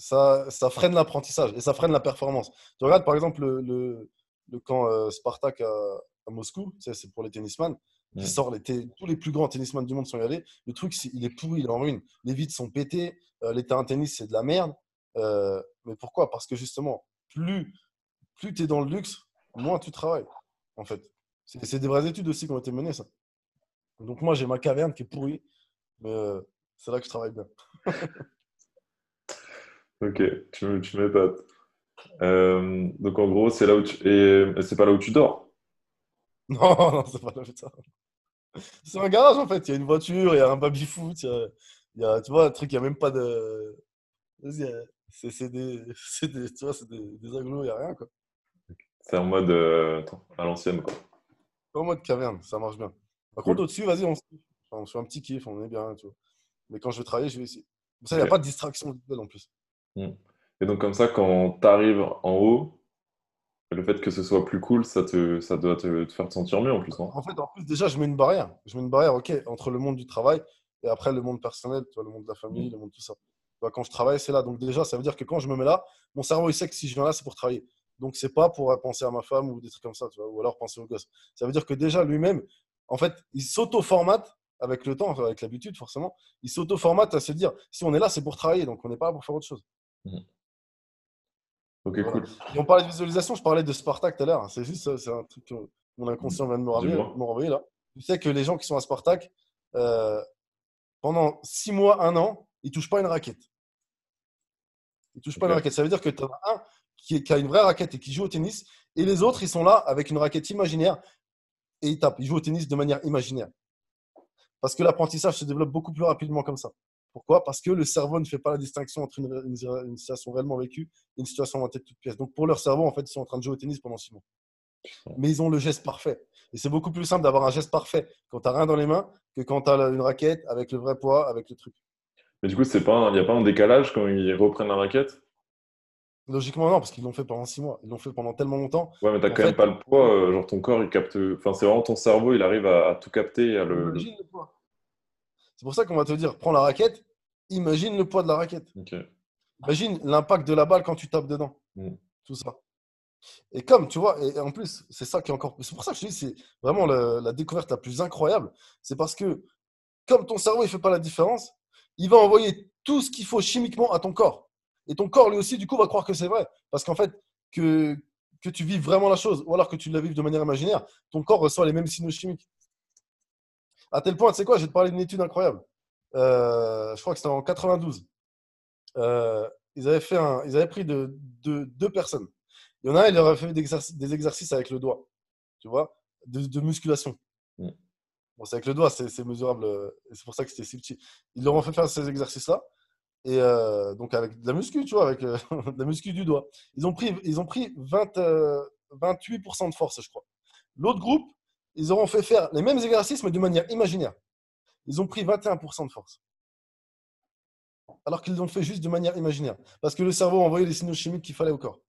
ça, ça freine l'apprentissage et ça freine la performance. Tu regardes par exemple le, le, camp euh, Spartak à, Moscou, c'est pour les tennisman, qui sort les tous les plus grands tennisman du monde sont y allés. Le truc, il est pourri, il est en ruine. Les vitres sont pétées, euh, les terrains de tennis, c'est de la merde. Euh, mais pourquoi? Parce que justement, plus, plus tu es dans le luxe, moins tu travailles en fait. C'est des vraies études aussi qui ont été menées, ça. Donc moi, j'ai ma caverne qui est pourrie, mais euh, c'est là que je travaille bien. ok, tu, tu m'épates. Euh, donc en gros, c'est là où tu... Et c'est pas là où tu dors Non, non, c'est pas là où tu dors. C'est un garage, en fait. Il y a une voiture, il y a un baby-foot, il, y a, tu vois, un truc, il n'y a même pas de... C'est des, des, tu vois, des, des agglos, il n'y a rien, quoi. C'est en mode euh, à l'ancienne, quoi. En mode caverne, ça marche bien. Par contre, au-dessus, vas-y, on, on se fait un petit kiff, on est bien, tu vois. Mais quand je vais travailler, je vais essayer. Ça, il n'y a pas de distraction en plus. Hmm. Et donc, comme ça, quand tu arrives en haut, le fait que ce soit plus cool, ça, te, ça doit te, faire te sentir mieux en plus, En fait, en plus, déjà, je mets une barrière. Je mets une barrière, ok, entre le monde du travail et après le monde personnel, tu vois, le monde de la famille, hmm. le monde tout ça. quand je travaille, c'est là. Donc, déjà, ça veut dire que quand je me mets là, mon cerveau, il sait que si je viens là, c'est pour travailler. Donc, c'est pas pour penser à ma femme ou des trucs comme ça, tu vois, ou alors penser au gosse. Ça veut dire que déjà, lui-même, en fait, il s'auto-formate avec le temps, avec l'habitude, forcément. Il s'auto-formate à se dire si on est là, c'est pour travailler, donc on n'est pas là pour faire autre chose. Mmh. Ok, cool. Et on parlait de visualisation, je parlais de Spartak tout à l'heure. C'est juste, c'est un truc que mon inconscient vient de me renvoyer, là. Tu sais que les gens qui sont à Spartak, euh, pendant six mois, un an, ils touchent pas une raquette. Ils touchent pas une raquette. Ça veut dire que tu as un qui, a une vraie raquette et qui joue au tennis, et les autres, ils sont là avec une raquette imaginaire et ils tapent. Ils jouent au tennis de manière imaginaire. Parce que l'apprentissage se développe beaucoup plus rapidement comme ça. Pourquoi? Parce que le cerveau ne fait pas la distinction entre une, situation réellement vécue et une situation tête toute pièce. Donc pour leur cerveau, en fait, ils sont en train de jouer au tennis pendant six mois. Mais ils ont le geste parfait. Et c'est beaucoup plus simple d'avoir un geste parfait quand tu n'as rien dans les mains que quand tu as une raquette avec le vrai poids, avec le truc. Mais du coup, il n'y a pas un décalage quand ils reprennent la raquette? Logiquement, non, parce qu'ils l'ont fait pendant six mois. Ils l'ont fait pendant tellement longtemps. Ouais, mais t'as quand même pas le poids. Euh, genre, ton corps, il capte. Enfin, c'est vraiment ton cerveau, il arrive à, tout capter. À le... Le poids. C'est pour ça qu'on va te dire prends la raquette, imagine le poids de la raquette. Imagine l'impact de la balle quand tu tapes dedans. Mm. Tout ça. Et comme, tu vois, et en plus, c'est ça qui est encore. C'est pour ça que je dis, c'est vraiment la, la, découverte la plus incroyable. C'est parce que, comme ton cerveau, il ne fait pas la différence, il va envoyer tout ce qu'il faut chimiquement à ton corps. Et ton corps, lui aussi, du coup, va croire que c'est vrai. Parce qu'en fait, que, que tu vives vraiment la chose, ou alors que tu la vives de manière imaginaire, ton corps reçoit les mêmes signaux chimiques. À tel point, tu sais quoi, je vais te parler d'une étude incroyable. Euh, je crois que c'était en 92. Euh, ils, avaient fait un, ils avaient pris de, deux personnes. Il y en a un, il leur a fait des exercices, des exercices avec le doigt, tu vois, de, musculation. Mm. Bon, c'est avec le doigt, c'est mesurable, et c'est pour ça que c'était si petit. Ils leur ont fait faire ces exercices-là, et euh, donc avec de la muscu, tu vois, avec de la muscu du doigt. Ils ont pris, ils ont pris 20, 28% de force, je crois. L'autre groupe, ils auront fait faire les mêmes exercices, mais de manière imaginaire. Ils ont pris 21% de force. Alors qu'ils l'ont fait juste de manière imaginaire. Parce que le cerveau a envoyé les signaux chimiques qu'il fallait au corps.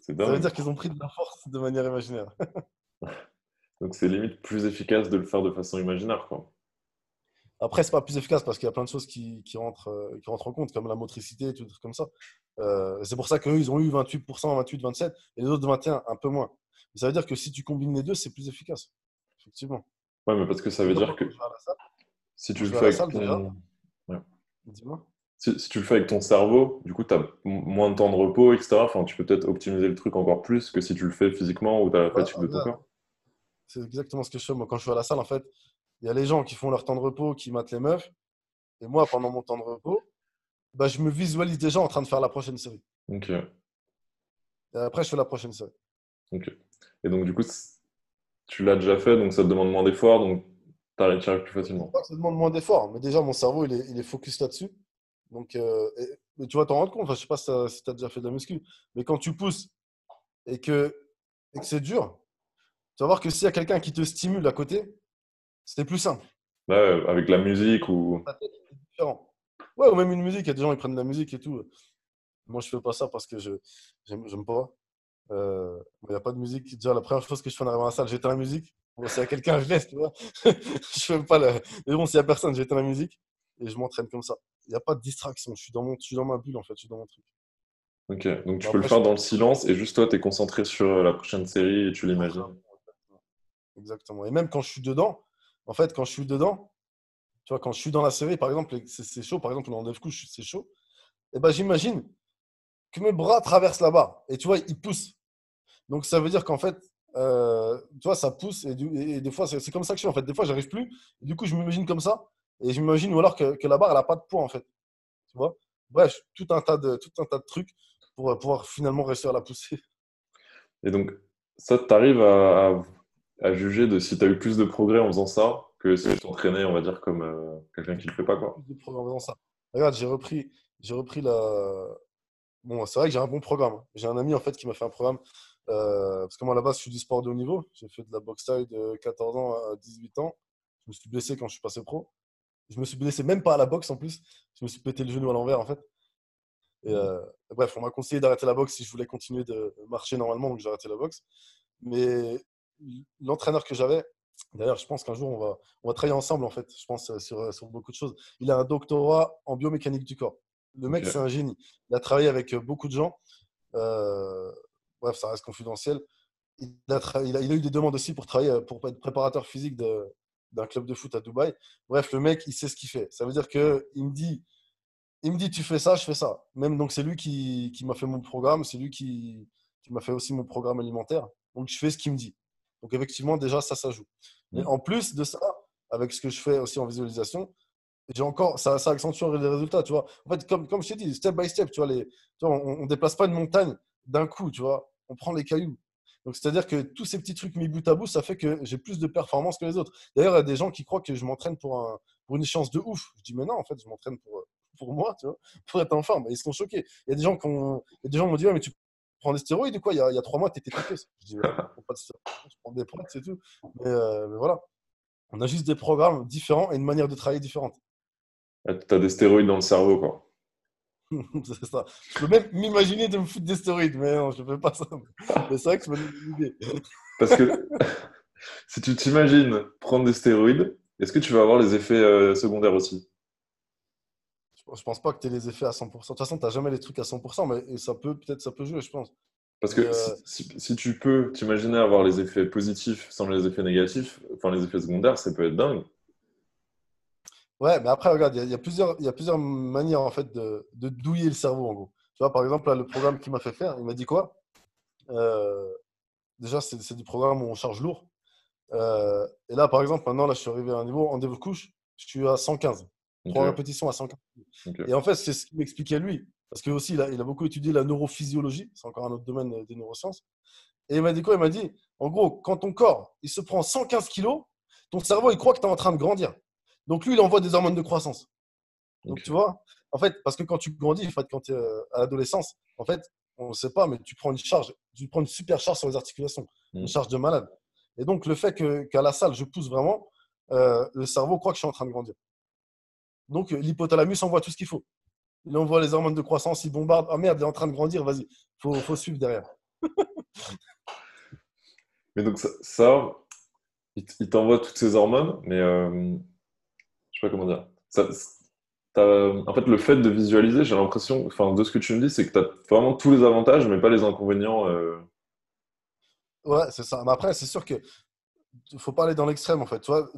Ça veut dire qu'ils ont pris de la force de manière imaginaire. Donc c'est limite plus efficace de le faire de façon imaginaire. Quoi. Après, c'est pas plus efficace parce qu'il y a plein de choses qui, rentrent, euh, qui rentrent en compte, comme la motricité et tout comme ça. Euh, c'est pour ça qu'eux, ils ont eu 28%, 28, 27, et les autres 21, un peu moins. Ça veut dire que si tu combines les deux, c'est plus efficace. Effectivement. Ouais, mais parce que ça veut dire que si tu le fais avec ton... Si, tu le fais avec ton cerveau, du coup, tu as moins de temps de repos, etc. Enfin, tu peux peut-être optimiser le truc encore plus que si tu le fais physiquement ou tu as la fatigue de ton corps. C'est exactement ce que je fais. Moi, quand je suis à la salle, en fait, il y a les gens qui font leur temps de repos, qui matent les meufs. Et moi, pendant mon temps de repos, bah, je me visualise déjà en train de faire la prochaine série. Ok. Et après, je fais la prochaine série. Ok. Et donc, du coup, tu l'as déjà fait, donc ça te demande moins d'efforts, donc tu arrives plus facilement. Ça demande moins d'efforts, mais déjà, mon cerveau, il est, il est focus là-dessus. Donc, euh, mais tu vas t'en rendre compte. Enfin, je sais pas si tu as, déjà fait de la muscu, mais quand tu pousses et que, et que c'est dur, tu vas voir que s'il y a quelqu'un qui te stimule à côté, c'était plus simple. Ouais, avec la musique ou. différent. Ouais, ou même une musique. Il y a des gens qui prennent de la musique et tout. Moi, je fais pas ça parce que je j'aime pas. Euh, il n'y a pas de musique. Déjà, la première chose que je fais en arrivant à la salle, j'éteins la musique. Bon, s'il y a quelqu'un, je laisse, tu vois. je fais pas la... Mais bon, s'il n'y a personne, j'éteins la musique et je m'entraîne comme ça. Il n'y a pas de distraction. Je suis, dans mon... je suis dans ma bulle, en fait. Je suis dans mon truc. Ok, donc tu peux le faire dans le silence et juste toi, tu es concentré sur la prochaine série et tu l'imagines. Exactement. Et même quand je suis dedans, en fait, quand je suis dedans, tu vois, quand je suis dans la série, par exemple, c'est chaud, par exemple, dans 9 couches, c'est chaud, et eh ben j'imagine que mes bras traversent la barre et tu vois, ils poussent. Donc ça veut dire qu'en fait, euh, tu vois, ça pousse et, des fois, c'est comme ça que je suis en fait. Des fois, j'arrive plus. Et du coup, je m'imagine comme ça et je m'imagine ou alors que, que, la barre, elle n'a pas de poids en fait. Tu vois? Bref, tout un, tas de, tout un tas de trucs pour pouvoir finalement réussir à la pousser. Et donc, ça, tu arrives à, à juger de si tu as eu plus de progrès en faisant ça que si tu t'entraînais, on va dire, comme euh, quelqu'un qui ne le fait pas. Quoi. Plus de progrès en faisant ça. Regarde, j'ai repris, j'ai repris la. Bon, c'est vrai que j'ai un bon programme. J'ai un ami en fait qui m'a fait un programme. Euh, parce que moi, à la base, je suis du sport de haut niveau. J'ai fait de la boxe taille de 14 ans à 18 ans. Je me suis blessé quand je suis passé pro. Je me suis blessé même pas à la boxe en plus. Je me suis pété le genou à l'envers en fait. Et, mmh. euh, bref, on m'a conseillé d'arrêter la boxe si je voulais continuer de marcher normalement, donc j'ai arrêté la boxe. Mais l'entraîneur que j'avais, d'ailleurs, je pense qu'un jour, on va, on va travailler ensemble, en fait, je pense, euh, sur, sur beaucoup de choses. Il a un doctorat en biomécanique du corps. Le mec, c'est un génie. Il a travaillé avec beaucoup de gens. Bref, ça reste confidentiel. Il a, il, a, il a, eu des demandes aussi pour travailler, pour être préparateur physique d'un club de foot à Dubaï. Bref, le mec, il sait ce qu'il fait. Ça veut dire qu'il me dit, il me dit, tu fais ça, je fais ça. Même donc, c'est lui qui, qui m'a fait mon programme, c'est lui qui, qui m'a fait aussi mon programme alimentaire. Donc, je fais ce qu'il me dit. Donc, effectivement, déjà, ça, ça joue. Mais mm. en plus de ça, avec ce que je fais aussi en visualisation, j'ai encore, ça, ça accentue les résultats, tu vois. En fait, comme, comme je t'ai dit, step by step, tu vois, les, on ne déplace pas une montagne d'un coup, tu vois. On prend les cailloux. Donc, c'est-à-dire que tous ces petits trucs mis bout à bout, ça fait que j'ai plus de performance que les autres. D'ailleurs, il y a des gens qui croient que je m'entraîne pour, pour une chance de ouf. Je dis, mais non, en fait, je m'entraîne pour, pour moi, tu vois, pour être en forme. Et ils sont choqués. Il y a des gens qui m'ont dit, ouais, mais tu prends des stéroïdes ou quoi? Il y, a, y a trois mois, tu étais. Je dis, pas de je prends des potes, c'est tout. Euh, mais, voilà. On a juste des programmes différents et une manière de travailler différente. Tu as des stéroïdes dans le cerveau, quoi. c'est ça. Je peux même m'imaginer de me foutre des stéroïdes, mais non, je ne fais pas ça. Mais c'est vrai que c'est une idée. Parce que si tu t'imagines prendre des stéroïdes, est-ce que tu vas avoir les effets euh, secondaires aussi? Je pense pas que tu aies les effets à 100%. De toute façon, tu n'as jamais les trucs à 100%, mais ça peut, peut-être ça peut jouer, je pense. Parce que euh, si, tu peux t'imaginer avoir les effets positifs sans les effets négatifs, enfin les effets secondaires, ça peut être dingue. Ouais, mais après, regarde, il y, a plusieurs, y a plusieurs manières en fait de, de, douiller le cerveau, en gros. Tu vois, par exemple, le programme qu'il m'a fait faire, il m'a dit quoi? Euh, Déjà, c'est du programme où on charge lourd. Euh, et là, par exemple, maintenant, là, je suis arrivé à un niveau en développement couche, je suis à 115. Trois Ok. répétitions à 115. Ok. Et en fait, c'est ce qu'il m'expliquait lui. Parce que aussi, il a, il a beaucoup étudié la neurophysiologie. C'est encore un autre domaine des neurosciences. Et il m'a dit quoi? Il m'a dit, en gros, quand ton corps, il se prend 115 kilos, ton cerveau, il croit que tu es en train de grandir. Donc lui, il envoie des hormones de croissance. Donc tu vois, en fait, parce que quand tu grandis, en fait, quand tu es à l'adolescence, en fait, on ne sait pas, mais tu prends une charge, tu prends une super charge sur les articulations, Mm. une charge de malade. Et donc le fait qu'à la salle, je pousse vraiment, euh, le cerveau croit que je suis en train de grandir. Donc euh, l'hypothalamus envoie tout ce qu'il faut. Il envoie les hormones de croissance, il bombarde. Ah merde, il est en train de grandir, vas-y, faut, faut suivre derrière. Mais donc, ça, ça, il t'envoie toutes ces hormones, mais euh, je sais pas comment dire. Ça, en fait, le fait de visualiser, j'ai l'impression, enfin, de ce que tu me dis, c'est que tu as vraiment tous les avantages, mais pas les inconvénients. euh. Ouais, c'est ça. Mais après, c'est sûr que faut pas aller dans l'extrême en fait. Tu vois,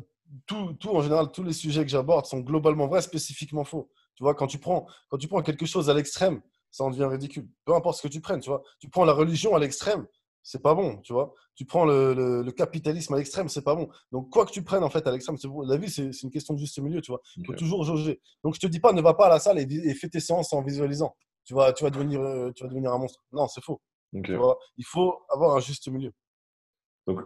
tout, tout en général, tous les sujets que j'aborde sont globalement vrais, spécifiquement faux. Tu vois, quand tu prends, quand tu prends quelque chose à l'extrême, ça en devient ridicule. Peu importe ce que tu prennes, tu vois. Tu prends la religion à l'extrême, c'est pas bon, tu vois. Tu prends le, le- le capitalisme à l'extrême, c'est pas bon. Donc quoi que tu prennes en fait à l'extrême, c'est bon. La vie, c'est une question de juste milieu, tu vois. Il faut toujours jauger. Donc je te dis pas, ne va pas à la salle et, fais tes séances en visualisant. Tu vas, tu vas devenir, euh, tu vas devenir un monstre. Non, c'est faux. Ok. Tu vois. Il faut avoir un juste milieu. Donc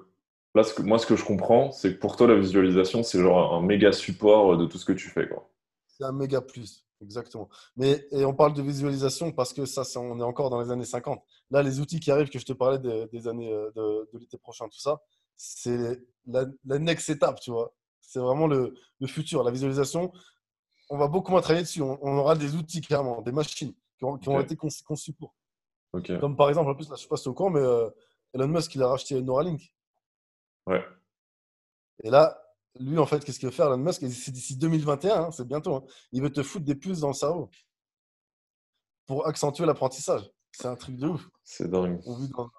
là, ce que, moi, ce que je comprends, c'est que pour toi, la visualisation, c'est genre un méga support de tout ce que tu fais, quoi. C'est un méga plus, exactement. Mais et on parle de visualisation parce que ça, on est encore dans les années 50. Là, les outils qui arrivent, que je te parlais des, des années euh, de, de l'été prochain, tout ça, c'est la, la next étape, tu vois. C'est vraiment le, le futur. La visualisation, on va beaucoup moins travailler dessus. On, on aura des outils, clairement, des machines qui ont, qui ont Ok. été conçues pour. Ok. Comme par exemple, en plus, là, je ne sais pas si tu es au courant, mais euh, Elon Musk, il a racheté Neuralink. Ouais. Et là, lui, en fait, qu'est-ce qu'il veut faire, Elon Musk? C'est d'ici 2021, hein, c'est bientôt. hein, il veut te foutre des puces dans le cerveau pour accentuer l'apprentissage. C'est un truc de ouf. C'est dingue. On, vit dans-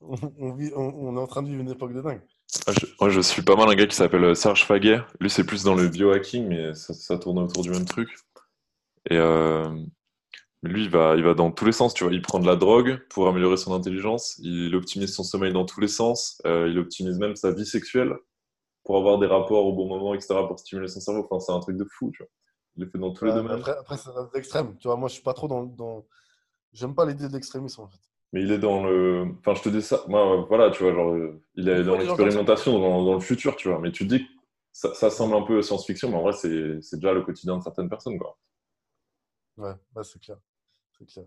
on, on vit- on- on est en train de vivre une époque de dingue. Moi je, moi, je suis pas mal un gars qui s'appelle euh, Serge Faguet. Lui, c'est plus dans le biohacking, mais ça, ça tourne autour du même truc. Et euh, lui, il va, il va dans tous les sens. Tu vois, il prend de la drogue pour améliorer son intelligence. Il optimise son sommeil dans tous les sens. Euh, il optimise même sa vie sexuelle pour avoir des rapports au bon moment, etc., pour stimuler son cerveau. Enfin, c'est un truc de fou, tu vois. Il le fait dans tous les domaines. après, après c'est l'extrême. Tu vois, moi, je suis pas trop dans. dans... J'aime pas l'idée de l'extrémisme, en fait. Mais il est dans le. Enfin, je te dis ça. Moi, voilà, tu vois, genre, il est dans l'expérimentation, dans, dans le futur, tu vois. Mais tu te dis que ça, ça semble un peu science-fiction, mais en vrai, c'est déjà le quotidien de certaines personnes, quoi. Ouais, ouais, c'est clair. C'est clair.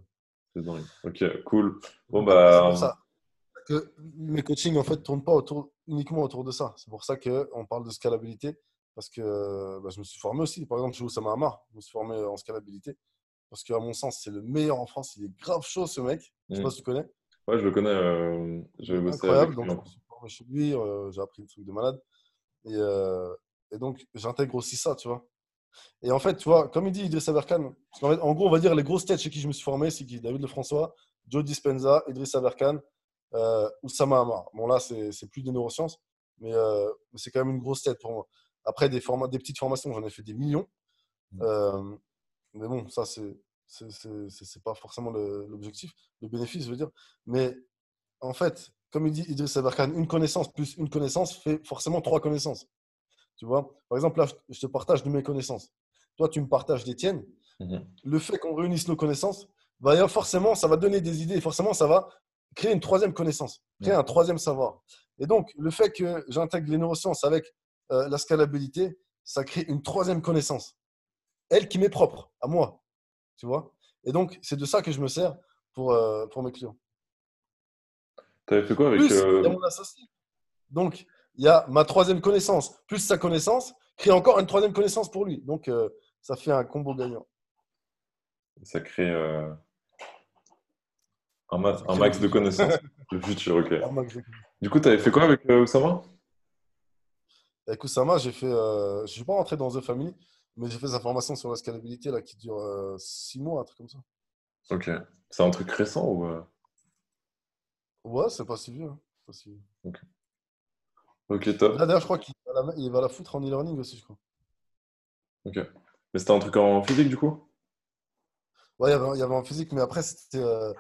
C'est dingue. Ok, cool. Bon, C'est bah. Que mes coachings, en fait, tournent pas autour, uniquement autour de ça. C'est pour ça qu'on parle de scalabilité. Parce que euh, bah, je me suis formé aussi. Par exemple, chez Oussama Hamar, je me suis formé en scalabilité. Parce qu'à mon sens, c'est le meilleur en France. Il est grave chaud, ce mec. Je sais Mm. pas si tu connais. Ouais, je le connais. euh, Incroyable. Donc, je en me suis formé chez lui. euh, j'ai appris des trucs de malade. Et, euh, et donc, j'intègre aussi ça, tu vois. Et en fait, tu vois, comme il dit Idriss Aberkan, fait, en gros, on va dire les grosses têtes chez qui je me suis formé, c'est qui? David Lefrançois, Joe Dispenza, Idriss Aberkan, euh, Oussama Hamar. Bon, là, c'est plus des neurosciences, mais, euh, mais c'est quand même une grosse tête pour moi. Après, des, formats, des petites formations, j'en ai fait des millions. Euh, mais bon, ça, c'est pas forcément l'objectif, le bénéfice, je veux dire. Mais en fait, comme il dit Idriss Aberkan, une connaissance plus une connaissance fait forcément trois connaissances. Tu vois? Par exemple, là, je- te partage de mes connaissances. Toi, tu me partages des tiennes. Mhm. Le fait qu'on réunisse nos connaissances, avoir- forcément, ça va donner des idées. Forcément, ça va créer une troisième connaissance, créer un troisième savoir. Et donc, le fait que j'intègre les neurosciences avec euh, la scalabilité, ça crée une troisième connaissance. Elle qui m'est propre, à moi. Tu vois? Et donc, c'est de ça que je me sers pour, euh, pour mes clients. T'avais fait quoi avec. Plus, euh, il y a mon associé. Donc, il y a ma troisième connaissance, plus sa connaissance, crée encore une troisième connaissance pour lui. Donc, euh, ça fait un combo gagnant. Ça crée euh, un, ma- max de connaissances. Le futur, ok. Du coup, t'avais fait quoi avec euh, Oussama? Avec Oussama, j'ai fait. euh, je ne suis pas rentré dans The Family, mais j'ai fait sa formation sur la scalabilité là, qui dure euh, six mois, un truc comme ça. Ok. C'est un truc récent ou. euh, Ouais, c'est pas si vieux. hein. Pas si vieux. Ok, top. Là, d'ailleurs, je crois qu'il va, la- il va la foutre en e-learning aussi, je crois. Ok. Mais c'était un truc en physique, du coup? Ouais, il y avait, il y avait en physique, mais après, c'était euh,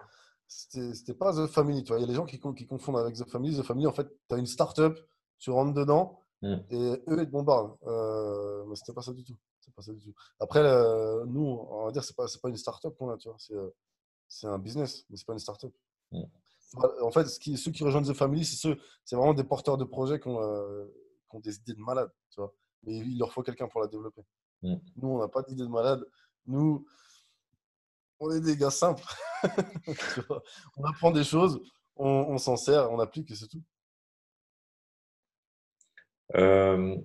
c'était pas The Family. Tu vois. Il y a des gens qui, con- qui confondent avec The Family. The Family, en fait, tu as une start-up tu rentres dedans Mm. et eux, ils te bombardent. Euh, mais c'était pas ça du tout. Pas ça du tout. Après, euh, nous, on va dire, c'est pas, pas une start-up qu'on a, tu vois. C'est, un business, mais c'est pas une start-up. Mm. En fait, ce qui, ceux qui rejoignent The Family, c'est vraiment des porteurs de projets qui ont, euh, qui ont des idées de malade, tu vois. Mais il leur faut quelqu'un pour la développer. Mm. Nous, on n'a pas d'idée de malade. Nous, on est des gars simples. Tu vois. on apprend des choses, on, on s'en sert, on applique et c'est tout. Euh,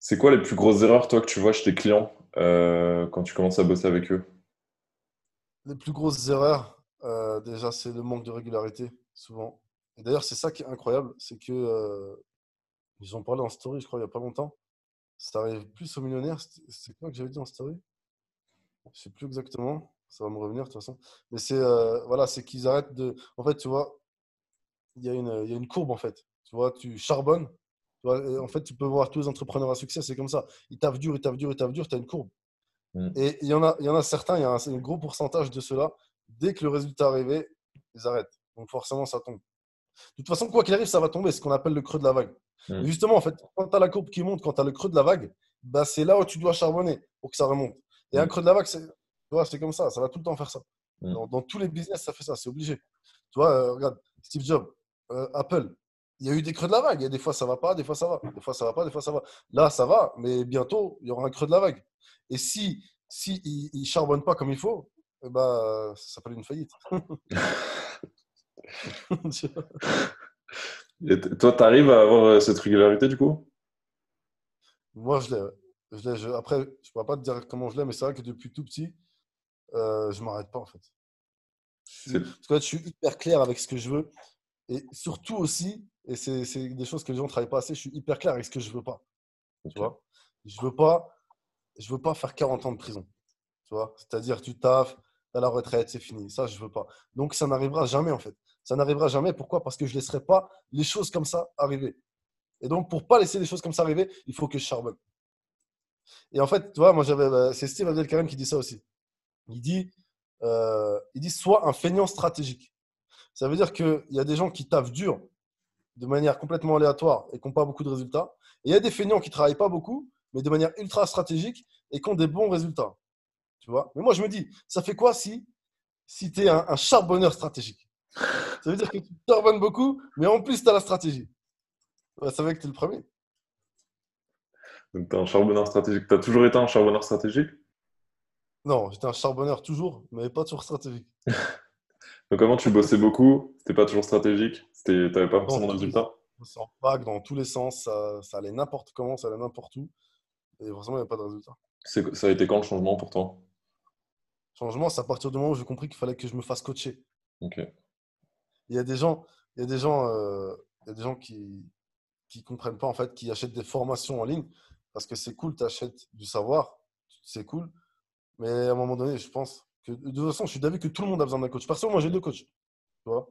c'est quoi les plus grosses erreurs, toi, que tu vois chez tes clients euh, quand tu commences à bosser avec eux? Les plus grosses erreurs, euh, déjà, c'est le manque de régularité, souvent. Et d'ailleurs, c'est ça qui est incroyable, c'est que ils ont parlé en story, je crois, il n'y a pas longtemps. Ça arrive plus aux millionnaires. C'est quoi que j'avais dit en story? Je sais plus exactement. Ça va me revenir de toute façon. Mais c'est euh, voilà, c'est qu'ils arrêtent de. En fait, tu vois, il y a une, y a une courbe en fait. Tu vois, tu charbonnes. Tu vois, et en fait, tu peux voir tous les entrepreneurs à succès, c'est comme ça. Ils taffent dur, ils taffent dur, ils taffent dur, tu as une courbe. Mm. Et il y en a, il y en a certains, il y a un, un gros pourcentage de ceux-là, dès que le résultat est arrivé, ils arrêtent. Donc forcément, ça tombe. De toute façon, quoi qu'il arrive, ça va tomber, c'est ce qu'on appelle le creux de la vague. Mm. Et justement, en fait, quand tu as la courbe qui monte, quand tu as le creux de la vague, bah, c'est là où tu dois charbonner pour que ça remonte. Et un Mm. creux de la vague, c'est c'est comme ça, ça va tout le temps faire ça. Mm. Dans, dans tous les business, ça fait ça, c'est obligé. Tu vois, euh, regarde, Steve Jobs, euh, Apple, il y a eu des creux de la vague. Il y a des fois, ça va pas, des fois, ça va. Des fois, ça va pas, des fois, ça va. Là, ça va, mais bientôt, il y aura un creux de la vague. Et si, si il, il charbonne pas comme il faut, eh ben, ça s'appelle une faillite. Et toi, tu arrives à avoir euh, cette régularité du coup? Moi, je l'ai. Je je- Après, je ne pourrais pas te dire comment je l'ai, mais c'est vrai que depuis tout petit, euh, je ne m'arrête pas en fait. Je Parce que là, je suis hyper clair avec ce que je veux. Et surtout aussi, et c'est des choses que les gens ne travaillent pas assez, je suis hyper clair avec ce que je ne veux pas. Tu vois? Je veux pas, je veux pas faire 40 ans de prison. Tu vois? C'est-à-dire, tu taffes, à la retraite, c'est fini. Ça, je veux pas. Donc, ça n'arrivera jamais en fait. Ça n'arrivera jamais. Pourquoi? Parce que je ne laisserai pas les choses comme ça arriver. Et donc, pour pas laisser les choses comme ça arriver, il faut que je charbonne. Et en fait, tu vois, moi, j'avais, euh, c'est Steve Abdelkarim qui dit ça aussi. Il dit, euh, il dit, sois un feignant stratégique. Ça veut dire qu'il y a des gens qui taffent dur de manière complètement aléatoire et qui n'ont pas beaucoup de résultats. Et il y a des feignants qui ne travaillent pas beaucoup, mais de manière ultra stratégique et qui ont des bons résultats. Tu vois? Mais moi, je me dis, ça fait quoi si, si tu es un, un charbonneur stratégique? Ça veut dire que tu charbonnes beaucoup, mais en plus, tu as la stratégie. Ça veut dire que tu es le premier. Donc, tu es un charbonneur stratégique. Tu as toujours été un charbonneur stratégique? Non, j'étais un charbonneur toujours, mais pas toujours stratégique. Donc, comment tu bossais beaucoup? C'était pas toujours stratégique? Tu n'avais pas forcément de résultats? C'est en vague dans tous les sens, ça, ça allait n'importe comment, ça allait n'importe où. Et forcément, il n'y a pas de résultat. Ça a été quand le changement pour toi? Changement, c'est à partir du moment où j'ai compris qu'il fallait que je me fasse coacher. Ok. Il y a des gens, il y a des gens, euh, il y a des gens qui qui comprennent pas en fait, qui achètent des formations en ligne parce que c'est cool, tu achètes du savoir, c'est cool. Mais à un moment donné, je pense que de toute façon, je suis d'avis que tout le monde a besoin d'un coach. Perso, moi, j'ai deux coachs. Tu vois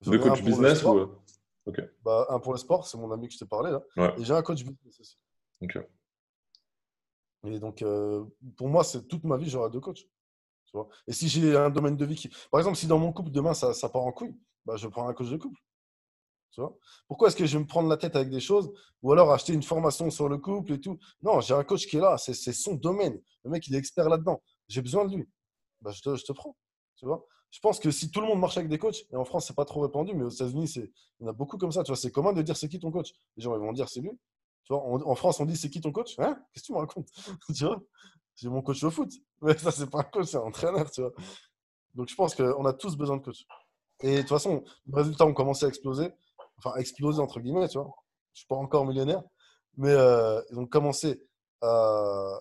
J'en De ai un coach pour le business ou... euh, Ok. Bah, un pour le sport, c'est mon ami que je t'ai parlé là. Ouais. Et j'ai un coach business aussi. Et donc, euh, pour moi, c'est toute ma vie, j'aurai deux coachs. Tu vois et si j'ai un domaine de vie qui. Par exemple, si dans mon couple, demain, ça, ça part en couille, bah, je prends un coach de couple. Pourquoi est-ce que je vais me prendre la tête avec des choses ou alors acheter une formation sur le couple et tout? Non, j'ai un coach qui est là, c'est son domaine. Le mec, il est expert là-dedans. J'ai besoin de lui. Bah, je, te, prends. Tu vois je pense que si tout le monde marche avec des coachs, et en France, c'est pas trop répandu, mais aux États-Unis, il y en a beaucoup comme ça. Tu vois, c'est commun de dire c'est qui ton coach? Les gens ils vont dire c'est lui. Tu vois, en, en France, on dit c'est qui ton coach? Hein? Qu'est-ce que tu me racontes? Tu vois? J'ai mon coach au foot. Mais ça, c'est pas un coach, c'est un entraîneur, tu vois. Donc, je pense qu'on a tous besoin de coach. Et de toute façon, les résultats ont commencé à exploser. Enfin, à exploser, entre guillemets, tu vois. Je suis pas encore millionnaire. Mais euh, ils ont commencé à.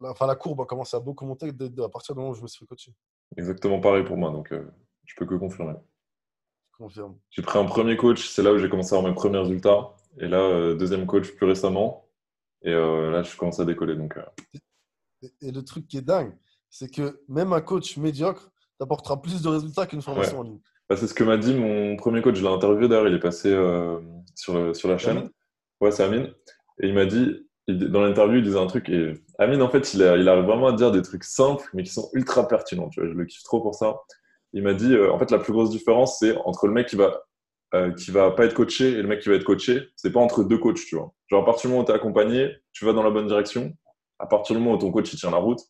la- Enfin, la courbe a commencé à beaucoup monter à partir du moment où je me suis fait coacher. Exactement pareil pour moi, donc euh, je peux que confirmer. Je confirme. J'ai pris un premier coach, c'est là où j'ai commencé à avoir mes premiers résultats. Et là, euh, deuxième coach plus récemment. Et euh, là, je commence à décoller. Donc, euh, Et, et le truc qui est dingue, c'est que même un coach médiocre t'apportera plus de résultats qu'une formation en ligne. Bah, c'est ce que m'a dit mon premier coach. Je l'ai interviewé d'ailleurs, il est passé euh, sur, le- sur la chaîne. Amine Ouais, c'est Amine. Et il m'a dit, il- dans l'interview, il disait un truc. Et Amine, en fait, il, a- il arrive vraiment à dire des trucs simples, mais qui sont ultra pertinents. Tu vois, je le kiffe trop pour ça. Il m'a dit, euh, en fait, la plus grosse différence, c'est entre le mec qui va euh, qui va pas être coaché et le mec qui va être coaché, c'est pas entre deux coachs, tu vois. Genre, à partir du moment où tu es accompagné, tu vas dans la bonne direction. À partir du moment où ton coach il tient la route.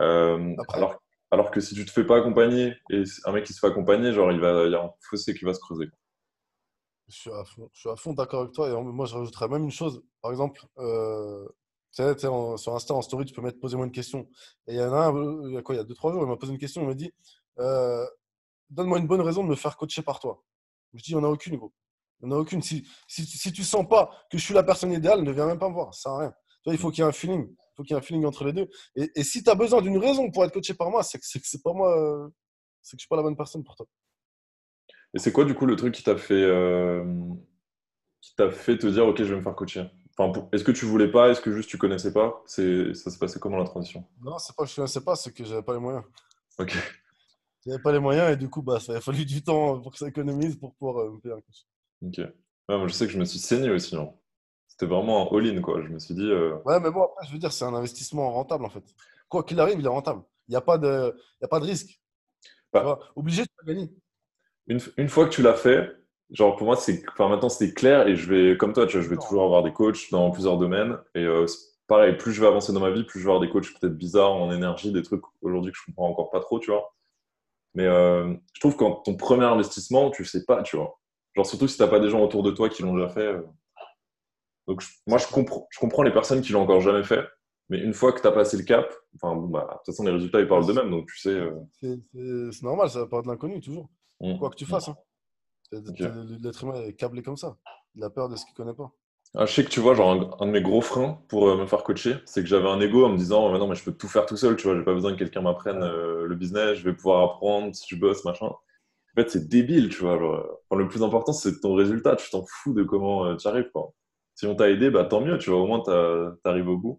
Euh, alors, alors que si tu te fais pas accompagner et un mec qui se fait accompagner, genre, il va y a un fossé qui va se creuser. Je suis à fond, d'accord avec toi. Et moi, je rajouterais même une chose. Par exemple, euh, sur Insta, en story, tu peux mettre posez-moi une question. Et il y en a un, il y a quoi, il y a deux, trois jours, il m'a posé une question. Il m'a dit euh, Donne-moi une bonne raison de me faire coacher par toi. Je dis Il n'y en a aucune, gros. Il n'y en a aucune. Si, si, si tu sens pas que je suis la personne idéale, ne viens même pas me voir. Ça sert à rien. Il faut qu'il y ait un feeling. Faut qu'il y ait un feeling entre les deux. Et, et si tu as besoin d'une raison pour être coaché par moi, c'est que c'est pas moi. Euh, c'est que je suis pas la bonne personne pour toi. Et c'est quoi, du coup, le truc qui t'a fait, euh, qui t'a fait te dire, OK, je vais me faire coacher? Enfin, Est-ce que tu voulais pas? Est-ce que juste tu connaissais pas? C'est, Ça s'est passé comment la transition? Non, c'est pas que je connaissais pas, c'est que j'avais pas les moyens. Ok. J'avais pas les moyens et du coup, bah, ça a fallu du temps pour que ça économise pour pouvoir euh, me payer un coach. Ok. moi, je sais que je me suis saigné aussi. Hein. C'était vraiment un all-in, quoi. Je me suis dit. Euh, ouais, mais bon, après, je veux dire, c'est un investissement rentable, en fait. Quoi qu'il arrive, il est rentable. Il n'y a, pas de... a pas de risque. Bah. Obligé de gagner une, fois que tu l'as fait, genre pour moi, c'est, enfin maintenant c'est clair et je vais, comme toi, tu vois, je vais toujours avoir des coachs dans plusieurs domaines et euh, pareil, plus je vais avancer dans ma vie, plus je vais avoir des coachs peut-être bizarres en énergie, des trucs aujourd'hui que je comprends encore pas trop, tu vois. Mais euh, je trouve qu'en ton premier investissement, tu sais pas, tu vois. Genre surtout si tu n'as pas des gens autour de toi qui l'ont déjà fait. Euh. Donc moi, je comprends, je comprends les personnes qui l'ont encore jamais fait. Mais une fois que tu as passé le cap, enfin, bon, bah, de toute façon, les résultats, ils parlent d'eux-mêmes, donc tu sais. C'est normal, ça pas de l'inconnu, toujours. Mm. Quoi que tu fasses. Hein. L'être humain est câblé comme ça. Il a peur de ce qu'il ne connaît pas. Ah, je sais que tu vois, genre un, de mes gros freins pour euh, me faire coacher, c'est que j'avais un ego en me disant, oh, mais non, mais je peux tout faire tout seul, tu vois, j'ai pas besoin que quelqu'un m'apprenne euh, le business, je vais pouvoir apprendre si je bosse, machin. En fait, c'est débile, tu vois. le plus important, c'est ton résultat, tu t'en fous de comment euh, tu arrives, quoi. Si on t'a aidé, bah tant mieux, tu vois, au moins tu arrives au bout.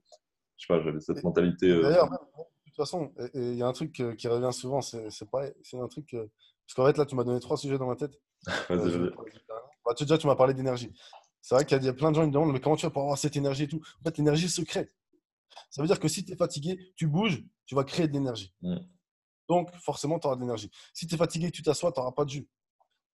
Je sais pas, j'avais cette mentalité. D'ailleurs, de toute façon, il y a un truc qui revient souvent, c'est pareil, c'est un truc parce qu'en fait, là, tu m'as donné trois sujets dans ma tête. Euh, bah, déjà, tu m'as parlé d'énergie. C'est vrai qu'il y a plein de gens qui me demandent, mais comment tu vas pour avoir cette énergie et tout? En fait, l'énergie se crée. Ça veut dire que si tu es fatigué, tu bouges, tu vas créer de l'énergie. Mm. Donc, forcément, tu auras de l'énergie. Si tu es fatigué, tu t'assois, tu n'auras pas de jus.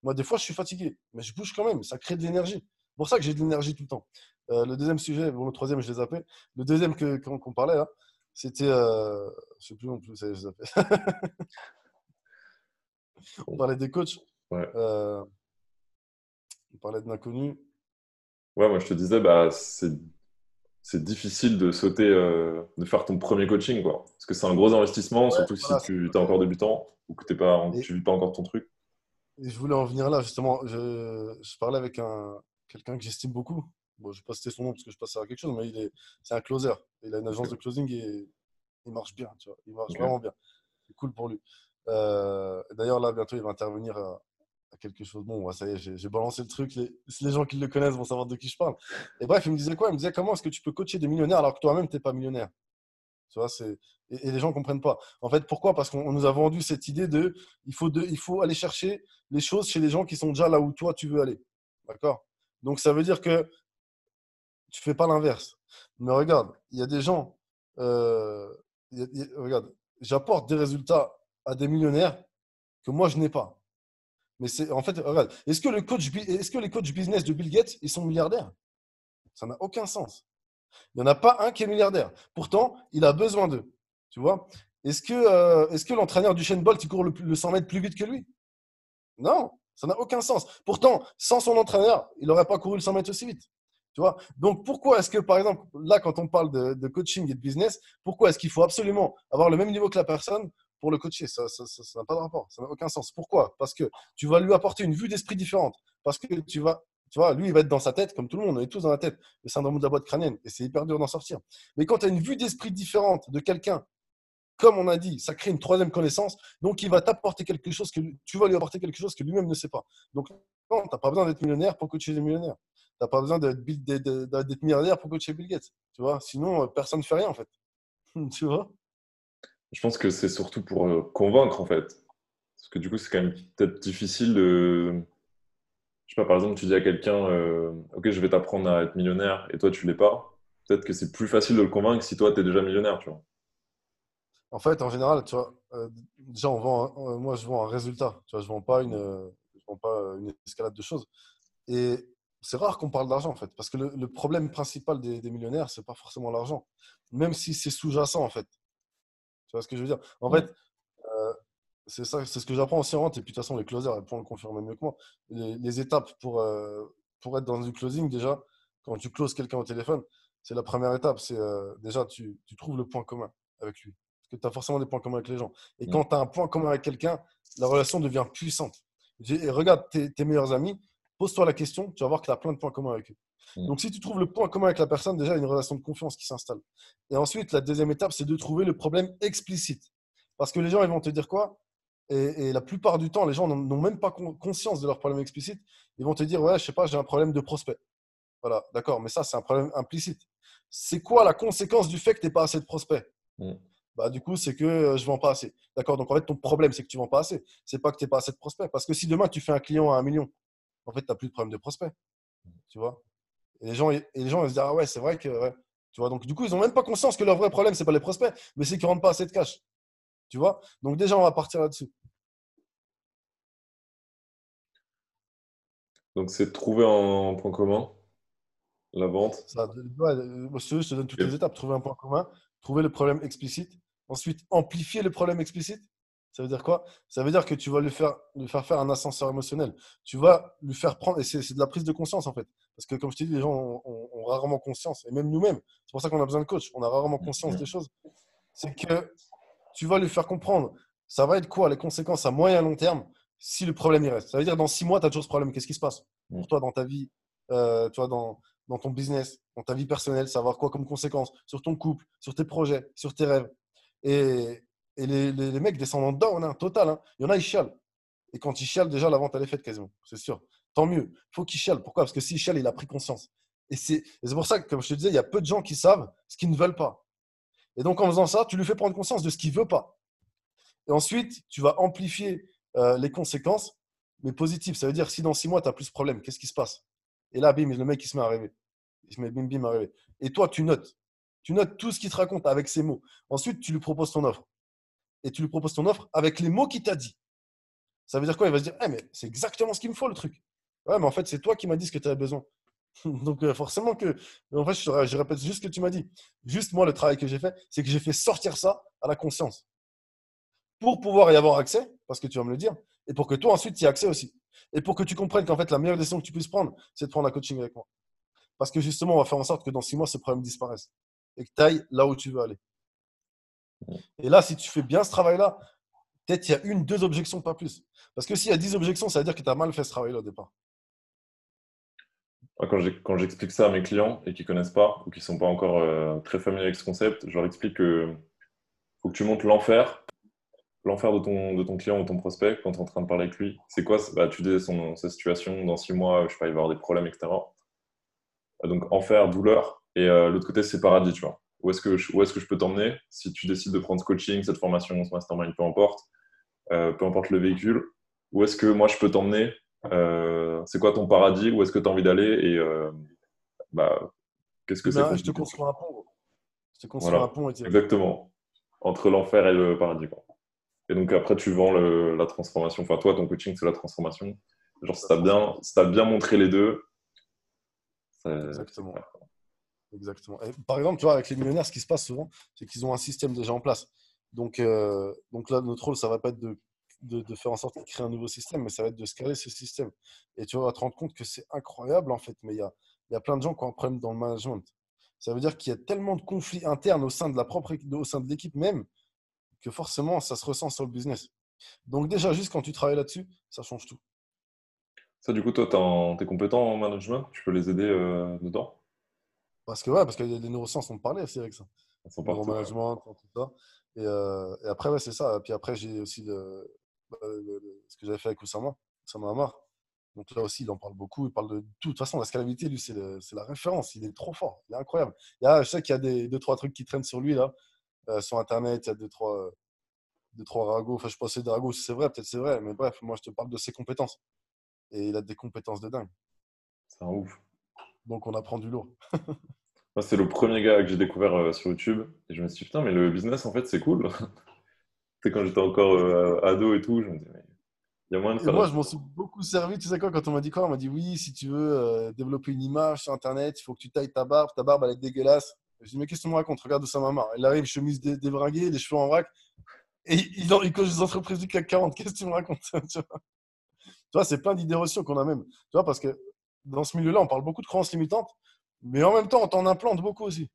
Moi, des fois, je suis fatigué, mais je bouge quand même. Ça crée de l'énergie. C'est pour ça que j'ai de l'énergie tout le temps. Euh, le deuxième sujet, bon, le troisième, je les appelle. Le deuxième qu'on parlait, c'était. Euh, je ne sais plus non plus, ça, je les on parlait des coachs. Euh, on parlait de l'inconnu. Ouais, moi je te disais, bah, c'est difficile de sauter, euh, de faire ton premier coaching, quoi. Parce que c'est un gros investissement, surtout si tu es encore débutant ou que tu ne vis pas encore ton truc. Et je voulais en venir là, justement. Je, parlais avec un, quelqu'un que j'estime beaucoup. Bon, je ne vais pas citer son nom parce que je passe à quelque chose, mais il est, c'est un closer. Il a une agence de closing et il marche bien, tu vois. Il marche vraiment bien. C'est cool pour lui. Euh, d'ailleurs, là, bientôt, il va intervenir à, quelque chose. Bon, ça y est, j'ai balancé le truc. Les, les gens qui le connaissent vont savoir de qui je parle. Et bref, il me disait quoi? Il me disait comment est-ce que tu peux coacher des millionnaires alors que toi-même, tu n'es pas millionnaire? Tu vois, et, et, les gens ne comprennent pas. En fait, pourquoi? Parce qu'on nous a vendu cette idée de il, faut de il faut aller chercher les choses chez les gens qui sont déjà là où toi, tu veux aller. D'accord? Donc, ça veut dire que tu fais pas l'inverse. Mais regarde, il y a des gens. Euh, regarde, j'apporte des résultats à des millionnaires que moi, je n'ai pas. Mais c'est en fait, regarde, est-ce que, le coach, les coachs business de Bill Gates, ils sont milliardaires? Ça n'a aucun sens. Il n'y en a pas un qui est milliardaire. Pourtant, il a besoin d'eux. Tu vois? Est-ce que, euh, l'entraîneur du Shane Bolt, il court le, le 100 mètres plus vite que lui? Non, ça n'a aucun sens. Pourtant, sans son entraîneur, il n'aurait pas couru le 100 mètres aussi vite. Tu vois? Donc, pourquoi est-ce que, par exemple, là, quand on parle de, coaching et de business, pourquoi est-ce qu'il faut absolument avoir le même niveau que la personne pour le coacher? Ça n'a pas de rapport. Ça n'a aucun sens. Pourquoi? Parce que tu vas lui apporter une vue d'esprit différente. Parce que tu vas, tu vois, lui, il va être dans sa tête, comme tout le monde, on est tous dans la tête, le syndrome de la boîte crânienne, et c'est hyper dur d'en sortir. Mais quand tu as une vue d'esprit différente de quelqu'un, comme on a dit, ça crée une troisième connaissance, donc il va t'apporter quelque chose que tu vas lui apporter quelque chose que lui-même ne sait pas. Donc, non, tu n'as pas besoin d'être millionnaire pour coacher des millionnaires. Tu n'as pas besoin d'être milliardaire pour coacher Bill Gates. Tu vois, sinon, euh, personne ne fait rien, en fait. tu vois? Je pense que c'est surtout pour euh, convaincre, en fait. Parce que du coup, c'est quand même peut-être difficile de. Je sais pas, par exemple, tu dis à quelqu'un euh, Ok, je vais t'apprendre à être millionnaire et toi, tu l'es pas. Peut-être que c'est plus facile de le convaincre si toi, tu es déjà millionnaire, tu vois. En fait, en général, tu vois, euh, déjà, on vend, moi, je vends un résultat. Tu vois, je vends pas une, absolument pas une escalade de choses. Et c'est rare qu'on parle d'argent, en fait, parce que le, problème principal des, des millionnaires, c'est pas forcément l'argent, même si c'est sous-jacent, en fait. Tu vois ce que je veux dire? En fait, euh, c'est ça, c'est ce que j'apprends aussi en vente, et puis de toute façon, les closers, elles pourront le confirmer mieux que moi. Les, étapes pour, euh, pour être dans du closing, déjà, quand tu closes quelqu'un au téléphone, c'est la première étape. C'est euh, déjà, tu, tu, trouves le point commun avec lui. Parce que tu as forcément des points communs avec les gens. Et quand tu as un point commun avec quelqu'un, la relation devient puissante. Et regarde tes, tes meilleurs amis, pose-toi la question, tu vas voir que tu as plein de points communs avec eux. Mm. Donc, si tu trouves le point commun avec la personne, déjà, il y a une relation de confiance qui s'installe. Et ensuite, la deuxième étape, c'est de trouver le problème explicite. Parce que les gens, ils vont te dire quoi? Et, la plupart du temps, les gens n'ont même pas conscience de leur problème explicite. Ils vont te dire, ouais, je sais pas, j'ai un problème de prospect. Voilà, d'accord, mais ça, c'est un problème implicite. C'est quoi la conséquence du fait que tu n'es pas assez de prospects? Mm. Bah, Du coup, c'est que euh, je ne vends pas assez. D'accord? Donc, en fait, ton problème, c'est que tu ne vends pas assez. C'est pas que tu n'es pas assez de prospects. Parce que si demain, tu fais un client à un million, en fait, tu n'as plus de problème de prospect. Tu vois? Et les, gens, et les gens ils se disent Ah ouais, c'est vrai que. Tu vois, donc du coup, ils n'ont même pas conscience que leur vrai problème, ce n'est pas les prospects, mais c'est qu'ils ne rentrent pas assez de cash. Tu vois? Donc déjà, on va partir là-dessus. Donc c'est de trouver un point commun, la vente. Ça, je te donne toutes les étapes. Trouver un point commun, trouver le problème explicite, ensuite amplifier le problème explicite ça veut dire quoi? Ça veut dire que tu vas lui faire, lui faire faire un ascenseur émotionnel. Tu vas lui faire prendre, et c'est de la prise de conscience en fait. Parce que comme je t'ai dit, les gens ont, rarement conscience, et même nous-mêmes, c'est pour ça qu'on a besoin de coach, on a rarement conscience des choses. C'est que tu vas lui faire comprendre, ça va être quoi les conséquences à moyen et à long terme si le problème y reste? Ça veut dire dans six mois, tu as toujours ce problème. Qu'est-ce qui se passe? Pour toi dans ta vie, euh, toi, dans, dans ton business, dans ta vie personnelle, ça va avoir quoi comme conséquences sur ton couple, sur tes projets, sur tes rêves. Et, et les, les, mecs descendent en down, hein, total. Hein. Il y en a, ils chialent. Et quand ils chialent, déjà, la vente, elle est faite quasiment. C'est sûr. Tant mieux. Il faut qu'ils chialent. Pourquoi? Parce que s'il chiale, il a pris conscience. Et c'est pour ça que, comme je te disais, il y a peu de gens qui savent ce qu'ils ne veulent pas. Et donc, en faisant ça, tu lui fais prendre conscience de ce qu'il ne veut pas. Et ensuite, tu vas amplifier euh, les conséquences, mais positives. Ça veut dire, si dans six mois, tu as plus de problèmes, qu'est-ce qui se passe? Et là, bim, le mec, il se met à rêver. Il se met bim, bim à rêver. Et toi, tu notes. Tu notes tout ce qu'il te raconte avec ses mots. Ensuite, tu lui proposes ton offre et tu lui proposes ton offre avec les mots qu'il t'a dit. Ça veut dire quoi? Il va se dire eh, mais c'est exactement ce qu'il me faut le truc. Ouais, mais en fait, c'est toi qui m'as dit ce que tu avais besoin. Donc, euh, forcément que. En fait, je, répète juste ce que tu m'as dit. Juste moi, le travail que j'ai fait, c'est que j'ai fait sortir ça à la conscience. Pour pouvoir y avoir accès, parce que tu vas me le dire, et pour que toi ensuite tu y aies accès aussi. Et pour que tu comprennes qu'en fait, la meilleure décision que tu puisses prendre, c'est de prendre un coaching avec moi. Parce que justement, on va faire en sorte que dans six mois, ces problèmes disparaissent. Et que tu ailles là où tu veux aller. Et là, si tu fais bien ce travail-là, peut-être il y a une, deux objections, pas plus. Parce que s'il y a dix objections, ça veut dire que tu as mal fait ce travail-là au départ. Quand j'explique ça à mes clients et qui ne connaissent pas ou qui ne sont pas encore euh, très familiers avec ce concept, je leur explique que faut que tu montes l'enfer, l'enfer de ton, de ton client ou ton prospect quand tu es en train de parler avec lui. C'est quoi bah, Tu dis son, sa situation, dans six mois, je sais pas, il va avoir des problèmes, etc. Donc enfer, douleur. Et euh, l'autre côté, c'est paradis, tu vois où est-ce que, je, est que je peux t'emmener si tu décides de prendre ce coaching, cette formation, ce mastermind, peu importe, euh, peu importe le véhicule, où est-ce que moi je peux t'emmener euh, C'est quoi ton paradis Où est-ce que tu as envie d'aller Et euh, bah, qu'est-ce que c'est Je te construis un pont. Je te construis un pont. Exactement. Entre l'enfer et le paradis. Et donc après, tu vends la transformation. Enfin, toi, ton coaching, c'est la transformation. Genre, si tu as, bien, si as bien montré les deux. Exactement. Exactement. par exemple, tu vois, avec les millionnaires, ce qui se passe souvent, c'est qu'ils ont un système déjà en place. Donc, euh, donc là, notre rôle, ça va pas être de, de, faire en sorte de créer un nouveau système, mais ça va être de scaler ce système. Et tu vas te rendre compte que c'est incroyable, en fait, mais il y a, y a plein de gens qui ont un problème dans le management. Ça veut dire qu'il y a tellement de conflits internes au sein de la propre au sein de l'équipe même, que forcément, ça se ressent sur le business. Donc déjà, juste quand tu travailles là-dessus, ça change tout. Ça, du coup, toi, tu es compétent en management? Tu peux les aider euh, dedans? Parce que, ouais, parce que les neurosciences ont parlé aussi avec ça. Ils management, tout ça. Et, euh, et après, ouais, c'est ça. Puis après, j'ai aussi le, bah, ce que j'avais fait avec Oussama, Oussama Amar. Donc là aussi, il en parle beaucoup. Il parle de tout. De toute façon, la scalabilité, lui, c'est la référence. Il est trop fort. Il est incroyable. Il y a, je sais qu'il y a des, deux, trois trucs qui traînent sur lui, là, euh, sur Internet. Il y a deux, trois, deux, trois ragots. Enfin, je pense que des ragots, c'est vrai, peut-être c'est vrai. Mais bref, moi, je te parle de ses compétences. Et il a des compétences de dingue. C'est un ouf. Donc, on apprend du lourd. Moi, c'est le premier gars que j'ai découvert euh, sur YouTube. Et je me suis dit, putain, mais le business, en fait, c'est cool. c'est quand j'étais encore euh, ado et tout, je me disais, mais Il y a moyen de Et moi, je m'en suis beaucoup servi. Tu sais quoi, quand on m'a dit quoi? On m'a dit oui, si tu veux euh, développer une image sur Internet, il faut que tu tailles ta barbe. Ta barbe, elle est dégueulasse. Je dis, mais qu'est-ce que tu me racontes? Regarde Oussama Mar. Il arrive, chemise dé- dévringuée, les cheveux en vrac. Et il, il coach des entreprises du CAC 40. Qu'est-ce que tu me racontes? Tu vois, Tu vois, c'est plein d'idées reçues qu'on a même. Tu vois, parce que dans ce milieu-là, on parle beaucoup de croyances limitantes, mais en même temps, on t'en implante beaucoup aussi.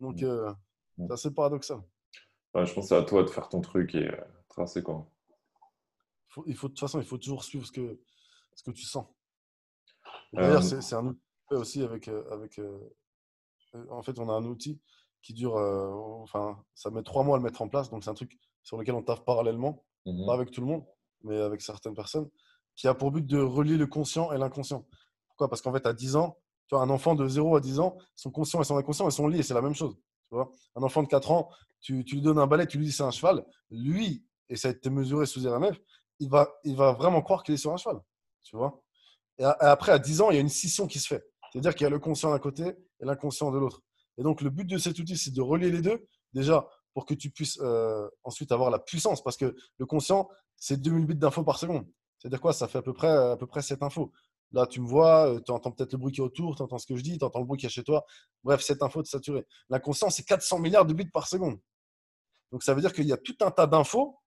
Donc, Mm. euh, c'est assez paradoxal. Ouais, je pense que c'est à toi de faire ton truc et euh, tracer quoi. faut- il faut, de toute façon, il faut toujours suivre ce que, ce que tu sens. Euh, D'ailleurs, c'est un outil aussi avec. euh, avec en fait, on a un outil qui dure. enfin, ça met trois mois à le mettre en place. Donc, c'est un truc sur lequel on taffe parallèlement, Mhm. pas avec tout le monde, mais avec certaines personnes, qui a pour but de relier le conscient et l'inconscient. Pourquoi? Parce qu'en fait, à 10 ans, tu vois, un enfant de 0 à 10 ans, son conscient et son inconscient, ils sont liés, c'est la même chose. Tu vois? Un enfant de 4 ans, tu, tu lui donnes un balai, tu lui dis c'est un cheval. Lui, et ça a été mesuré sous RMF, il va, il va vraiment croire qu'il est sur un cheval. Tu vois? Et, après, à 10 ans, il y a une scission qui se fait. C'est-à-dire qu'il y a le conscient d'un côté et l'inconscient de l'autre. Et donc, le but de cet outil, c'est de relier les deux, déjà, pour que tu puisses euh, ensuite avoir la puissance. Parce que le conscient, c'est 2000 bits d'infos par seconde. C'est-à-dire quoi? Ça fait à peu près, à peu près 7 infos. Là, tu me vois, tu entends peut-être le bruit qui est autour, tu entends ce que je dis, tu entends le bruit qui est chez toi. Bref, cette info de saturé. L'inconscient, c'est 400 milliards de bits par seconde. Donc, ça veut dire qu'il y a tout un tas d'infos,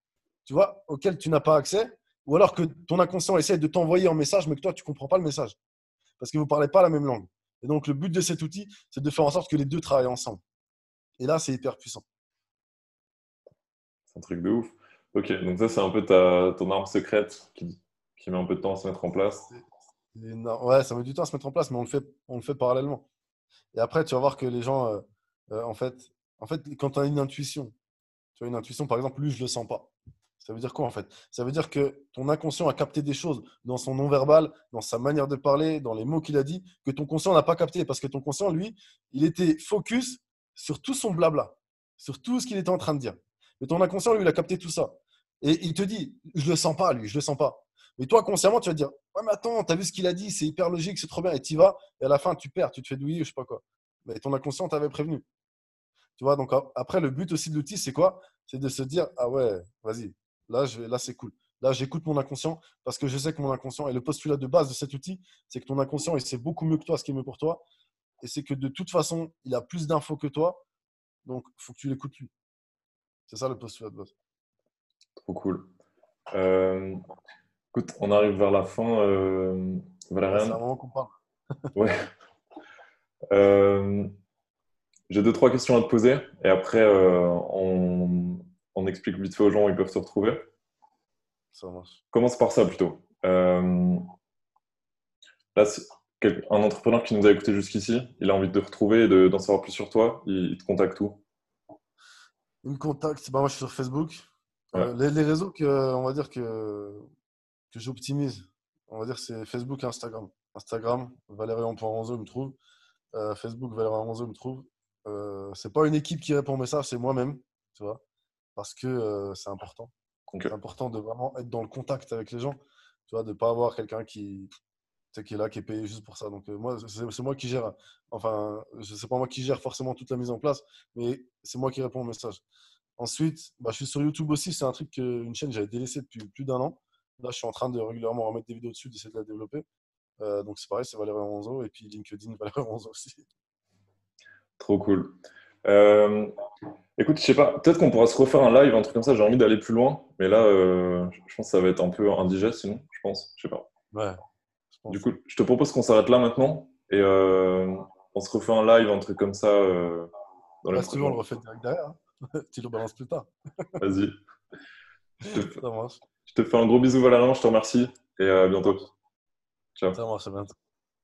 tu vois, auxquelles tu n'as pas accès, ou alors que ton inconscient essaie de t'envoyer en message, mais que toi, tu ne comprends pas le message. Parce que vous ne parlez pas la même langue. Et donc, le but de cet outil, c'est de faire en sorte que les deux travaillent ensemble. Et là, c'est hyper puissant. C'est un truc de ouf. Ok, donc ça, c'est un peu ta, ton arme secrète qui, qui met un peu de temps à se mettre en place. Ouais, ça met du temps à se mettre en place, mais on le fait, on le fait parallèlement. Et après, tu vas voir que les gens, euh, euh, en, fait, en fait, quand tu as une intuition, tu as une intuition, par exemple, lui, je le sens pas. Ça veut dire quoi en fait? Ça veut dire que ton inconscient a capté des choses dans son non-verbal, dans sa manière de parler, dans les mots qu'il a dit, que ton conscient n'a pas capté. Parce que ton conscient, lui, il était focus sur tout son blabla, sur tout ce qu'il était en train de dire. Mais ton inconscient, lui, il a capté tout ça. Et il te dit, je le sens pas, lui, je le sens pas. Mais toi, consciemment, tu vas dire, ouais, mais attends, t'as vu ce qu'il a dit, c'est hyper logique, c'est trop bien, et tu vas, et à la fin, tu perds, tu te fais douiller, je sais pas quoi. Mais ton inconscient t'avait prévenu. Tu vois, donc après, le but aussi de l'outil, c'est quoi? C'est de se dire, ah ouais, vas-y, là, là c'est cool. Là, j'écoute mon inconscient parce que je sais que mon inconscient, et le postulat de base de cet outil, c'est que ton inconscient, il sait beaucoup mieux que toi ce qui est mieux pour toi. Et c'est que de toute façon, il a plus d'infos que toi. Donc, il faut que tu l'écoutes lui. C'est ça le postulat de base. Trop cool. Euh, écoute, on arrive vers la fin. Euh, C'est un moment qu'on parle. Ouais. Euh, j'ai deux, trois questions à te poser et après, euh, on, on explique vite fait aux gens où ils peuvent se retrouver. Ça marche. Commence par ça plutôt. Euh, là, c'est un entrepreneur qui nous a écouté jusqu'ici, il a envie de te retrouver et de- d'en savoir plus sur toi, il, il te contacte où? Il me contacte. Bah, moi, je suis sur Facebook. Ouais. les, les réseaux que, on va dire que, que j'optimise, on va dire c'est Facebook et Instagram. Instagram, valérian.ronzo, me trouve. Euh, Facebook, valérian ronzo, il me trouve. Euh, c'est pas une équipe qui répond aux messages, c'est moi-même, tu vois, parce que euh, c'est important. C'est important de vraiment être dans le contact avec les gens, tu vois, de pas avoir quelqu'un qui, qui est là, qui est payé juste pour ça. Donc, euh, moi, c'est c'est moi qui gère, enfin, sais pas moi qui gère forcément toute la mise en place, mais c'est moi qui réponds aux messages. Ensuite, bah, je suis sur YouTube aussi. C'est un truc, que- une chaîne que j'avais délaissée depuis plus d'un an. Là, je suis en train de régulièrement remettre des vidéos dessus, d'essayer de la développer. Euh, donc, c'est pareil, c'est Valérie Ronzo. Et puis LinkedIn, Valérie Ronzo aussi. Trop cool. Euh, écoute, je sais pas, peut-être qu'on pourra se refaire un live, un truc comme ça. J'ai envie d'aller plus loin, mais là, euh, je pense que ça va être un peu indigeste sinon, je pense. Je sais pas. Ouais. pense. Du coup, je te propose qu'on s'arrête là maintenant et on se refait un live, un truc comme ça. dans Là, si on le refait direct derrière. hein. tu le balances plus tard. Vas-y. Ça marche. Je te fais un gros bisou, Valérian, je te remercie et à bientôt. Ciao. Ça marche, à bientôt.